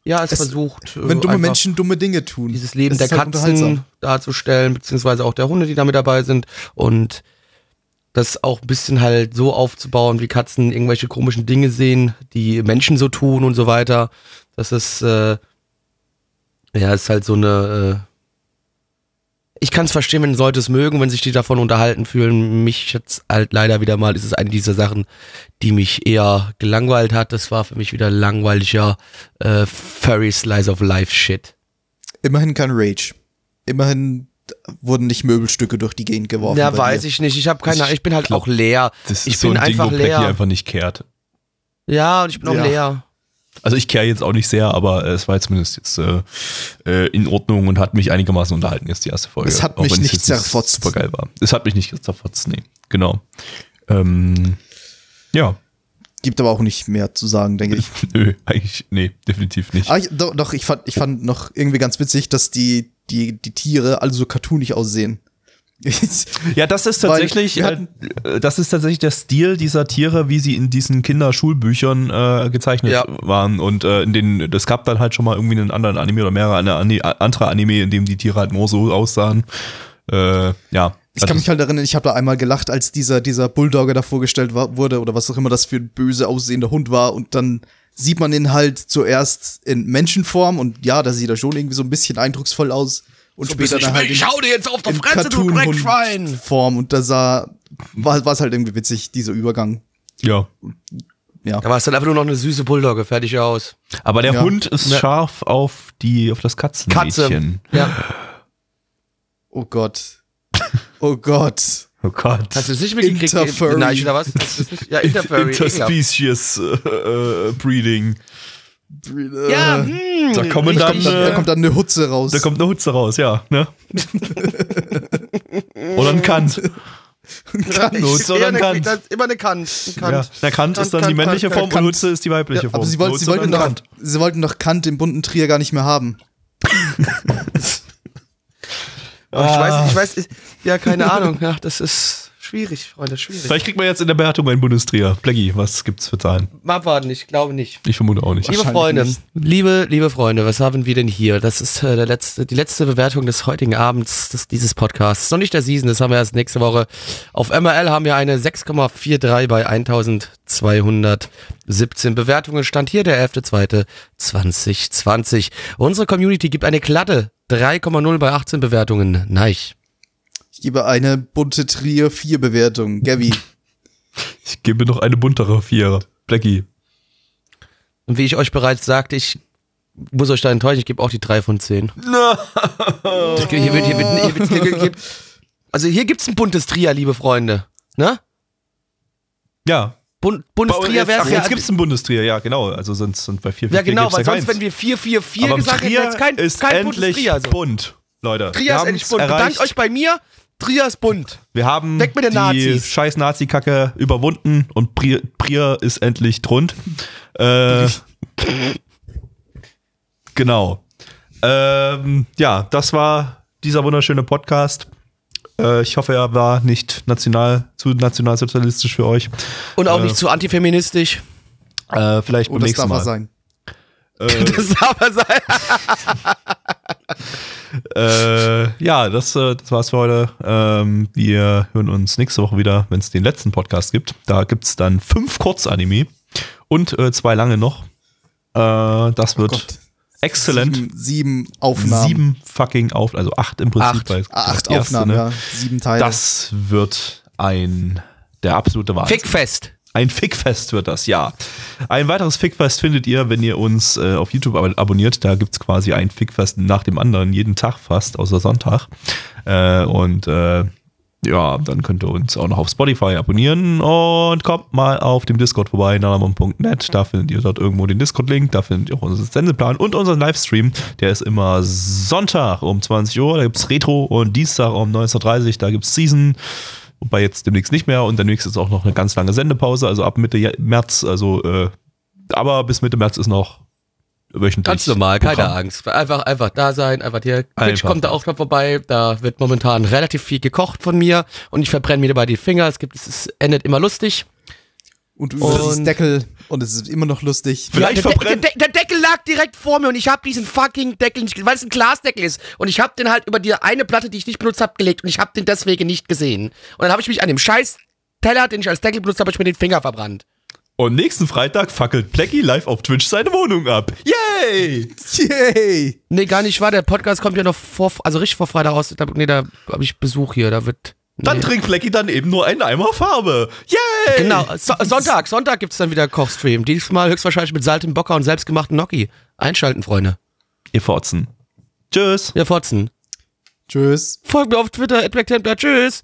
ja, es, Es- versucht, äh, wenn dumme Menschen dumme Dinge tun. dieses Leben der halt Katzen darzustellen, beziehungsweise auch der Hunde, die da mit dabei sind und das auch ein bisschen halt so aufzubauen, wie Katzen irgendwelche komischen Dinge sehen, die Menschen so tun und so weiter. Das ist, äh, ja, ist halt so eine, äh, ich kann es verstehen, wenn Leute es mögen, wenn sich die davon unterhalten fühlen. Mich jetzt halt leider wieder mal, ist es eine dieser Sachen, die mich eher gelangweilt hat. Das war für mich wieder langweiliger äh, Furry Slice of Life Shit. Immerhin kein Rage. Immerhin wurden nicht Möbelstücke durch die Gegend geworfen. Ja, weiß dir. ich nicht. Ich habe keine Ahnung. Ich bin halt glaub, auch leer. Das ist ich so bin ein Ding, einfach wo Blackie leer. einfach nicht kehrt. Ja, und ich bin auch Ja. leer. Also ich kehre jetzt auch nicht sehr, aber äh, es war zumindest jetzt äh, äh, in Ordnung und hat mich einigermaßen unterhalten, jetzt die erste Folge. Es hat mich nicht zerfotzt. Super geil war. Es hat mich nicht zerfotzt, nee. Genau. Ähm, ja, Gibt aber auch nicht mehr zu sagen, denke ich. nö, eigentlich, nee, definitiv nicht. Ich, doch, doch, ich fand, ich fand noch irgendwie ganz witzig, dass die, die, die Tiere alle so cartoonig aussehen. Ja, das ist tatsächlich, äh, hatten- äh, das ist tatsächlich der Stil dieser Tiere, wie sie in diesen Kinderschulbüchern äh, gezeichnet Ja. waren. Und äh, in den, das gab dann halt schon mal irgendwie einen anderen Anime oder mehrere eine, andere Anime, in dem die Tiere halt nur so aussahen. Äh, ja. Ich kann mich halt erinnern, ich habe da einmal gelacht, als dieser, dieser Bulldogger da vorgestellt war, wurde oder was auch immer das für ein böse aussehender Hund war und dann sieht man ihn halt zuerst in Menschenform und ja, da sieht er schon irgendwie so ein bisschen eindrucksvoll aus und später dann halt in, hau dir jetzt auf der Fresse, du Dreckschwein! Cartoon-Hund-Form und da sah, war, war es halt irgendwie witzig, dieser Übergang. ja. ja. Da war es dann einfach nur noch eine süße Bulldogge, fertig aus. Aber der Ja. Hund ist Ne. scharf auf die, auf das Katzenmädchen. Ja. Oh Gott. Oh Gott. Oh Gott. Hast du es nicht mitgekriegt? Interfurry. Nein, oder was? Ja, Interfurry. Interspecies äh, äh, Breeding. Ja, Äh, hm, Da kommen dann, äh, da kommt dann eine Hutze raus. Da kommt eine Hutze raus, ja. Ne? oder ein Kant. Kant Hutze oder ein Kant. Ist immer eine Kant. Ein Kant. Ja. Der Kant, ist dann die Kant, männliche Kant, Form Kant. und Hutze ist die weibliche ja, Form. aber sie, wollten, Hutze sie, wollten doch, Kant. sie wollten doch Kant im bunten Trier gar nicht mehr haben. Oh, ich weiß, ich weiß, ich, ja, keine Ahnung. Ja, das ist schwierig, Freunde, schwierig. Vielleicht kriegt man jetzt in der Bewertung einen Bundestrier. Blackie, was gibt's für Zahlen? Mal abwarten, ich glaube nicht. Ich vermute auch nicht. Liebe Freunde, nicht. liebe, liebe Freunde, was haben wir denn hier? Das ist äh, der letzte, die letzte Bewertung des heutigen Abends des, dieses Podcasts. Noch nicht der Season, das haben wir erst nächste Woche. Auf MRL haben wir eine 6,43 bei 1217 Bewertungen. Stand hier der 11.2.2020. Unsere Community gibt eine glatte 3,0 bei 18 Bewertungen. Nein. Ich gebe eine bunte Trier 4 Bewertung. Gabby. Ich gebe noch eine buntere Vierer. Blackie. Und wie ich euch bereits sagte, ich muss euch da enttäuschen, ich gebe auch die 3 von 10. Das- Hier wird, hier wird, hier wird, hier wird, hier, also hier gibt's ein buntes Trier, liebe Freunde. Ne? Ja. Bun, buntes Trier Ach, wäre jetzt ja. gibt's ein Bundestrier, ja, genau. Also sind, sind bei 4 Ja, genau, weil ja sonst, keins. wenn wir 4, 4, 4 Aber gesagt hätten, jetzt kein, ist kein buntes endlich Trier. So. bunt, Leute. Trier Wir ist endlich bunt. erreicht. Bedankt euch bei mir. Trier ist bunt. Wir haben Weg mit den die Nazis. scheiß Nazi-Kacke überwunden und Prier, Prier ist endlich drund. Äh, genau. Ähm, ja, das war dieser wunderschöne Podcast. Äh, ich hoffe, er war nicht national, zu nationalsozialistisch für euch. Und auch Äh. nicht zu antifeministisch. Äh, vielleicht Oh, beim das nächsten darf er Mal. sein. Äh, Das darf er sein. äh, ja, das, äh, das war's für heute. Ähm, wir hören uns nächste Woche wieder, wenn es den letzten Podcast gibt. Da gibt's dann fünf Kurzanime und äh, zwei lange noch. Äh, das wird Oh exzellent. Sieben, sieben Aufnahmen. Sieben fucking auf, also acht im Prinzip. Acht. acht das erste, Aufnahmen, ne? ja. Sieben Teile. Das wird ein der absolute Wahnsinn. Fickfest. Ein Fickfest wird das, ja. Ein weiteres Fickfest findet ihr, wenn ihr uns äh, auf YouTube ab abonniert. Da gibt's quasi ein Fickfest nach dem anderen, jeden Tag fast, außer Sonntag. Äh, und äh, ja, dann könnt ihr uns auch noch auf Spotify abonnieren und kommt mal auf dem Discord vorbei, nalamon.net. Da findet ihr dort irgendwo den Discord-Link, da findet ihr auch unseren Sendeplan und unseren Livestream. Der ist immer Sonntag um 20 Uhr, da gibt's Retro und Dienstag um 19.30 Uhr, da gibt's Season. Wobei jetzt demnächst nicht mehr und demnächst ist auch noch eine ganz lange Sendepause, also ab Mitte März, also äh, aber bis Mitte März ist noch wöchentlich. Ganz normal, keine Programm. Angst. Einfach, einfach da sein, einfach hier. Twitch Einfach kommt da auch noch vorbei. Da wird momentan relativ viel gekocht von mir und ich verbrenne mir dabei die Finger. Es gibt, es endet immer lustig. und du Und- Deckel und es ist immer noch lustig. Vielleicht der, De verbrennt- der, der Deckel lag direkt vor mir und ich habe diesen fucking Deckel nicht, weil es ein Glasdeckel ist. Und ich habe den halt über die eine Platte, die ich nicht benutzt habe, gelegt und ich habe den deswegen nicht gesehen. Und dann habe ich mich an dem scheiß Teller, den ich als Deckel benutzt habe, ich mir den Finger verbrannt. Und nächsten Freitag fackelt Blackie live auf Twitch seine Wohnung ab. Yay! Yay! Nee, gar nicht wahr. Der Podcast kommt ja noch vor, also richtig vor Freitag raus. Da, nee, da habe ich Besuch hier. Da wird. Dann nee. trinkt Blackie dann eben nur einen Eimer Farbe. Yay! Genau, so Sonntag, Sonntag gibt's dann wieder Kochstream. Diesmal höchstwahrscheinlich mit Salt im Bocker und selbstgemachten Gnocchi. Einschalten, Freunde. Ihr Fotzen. Tschüss. Wir fotzen. Tschüss. Folgt mir auf Twitter. Tschüss.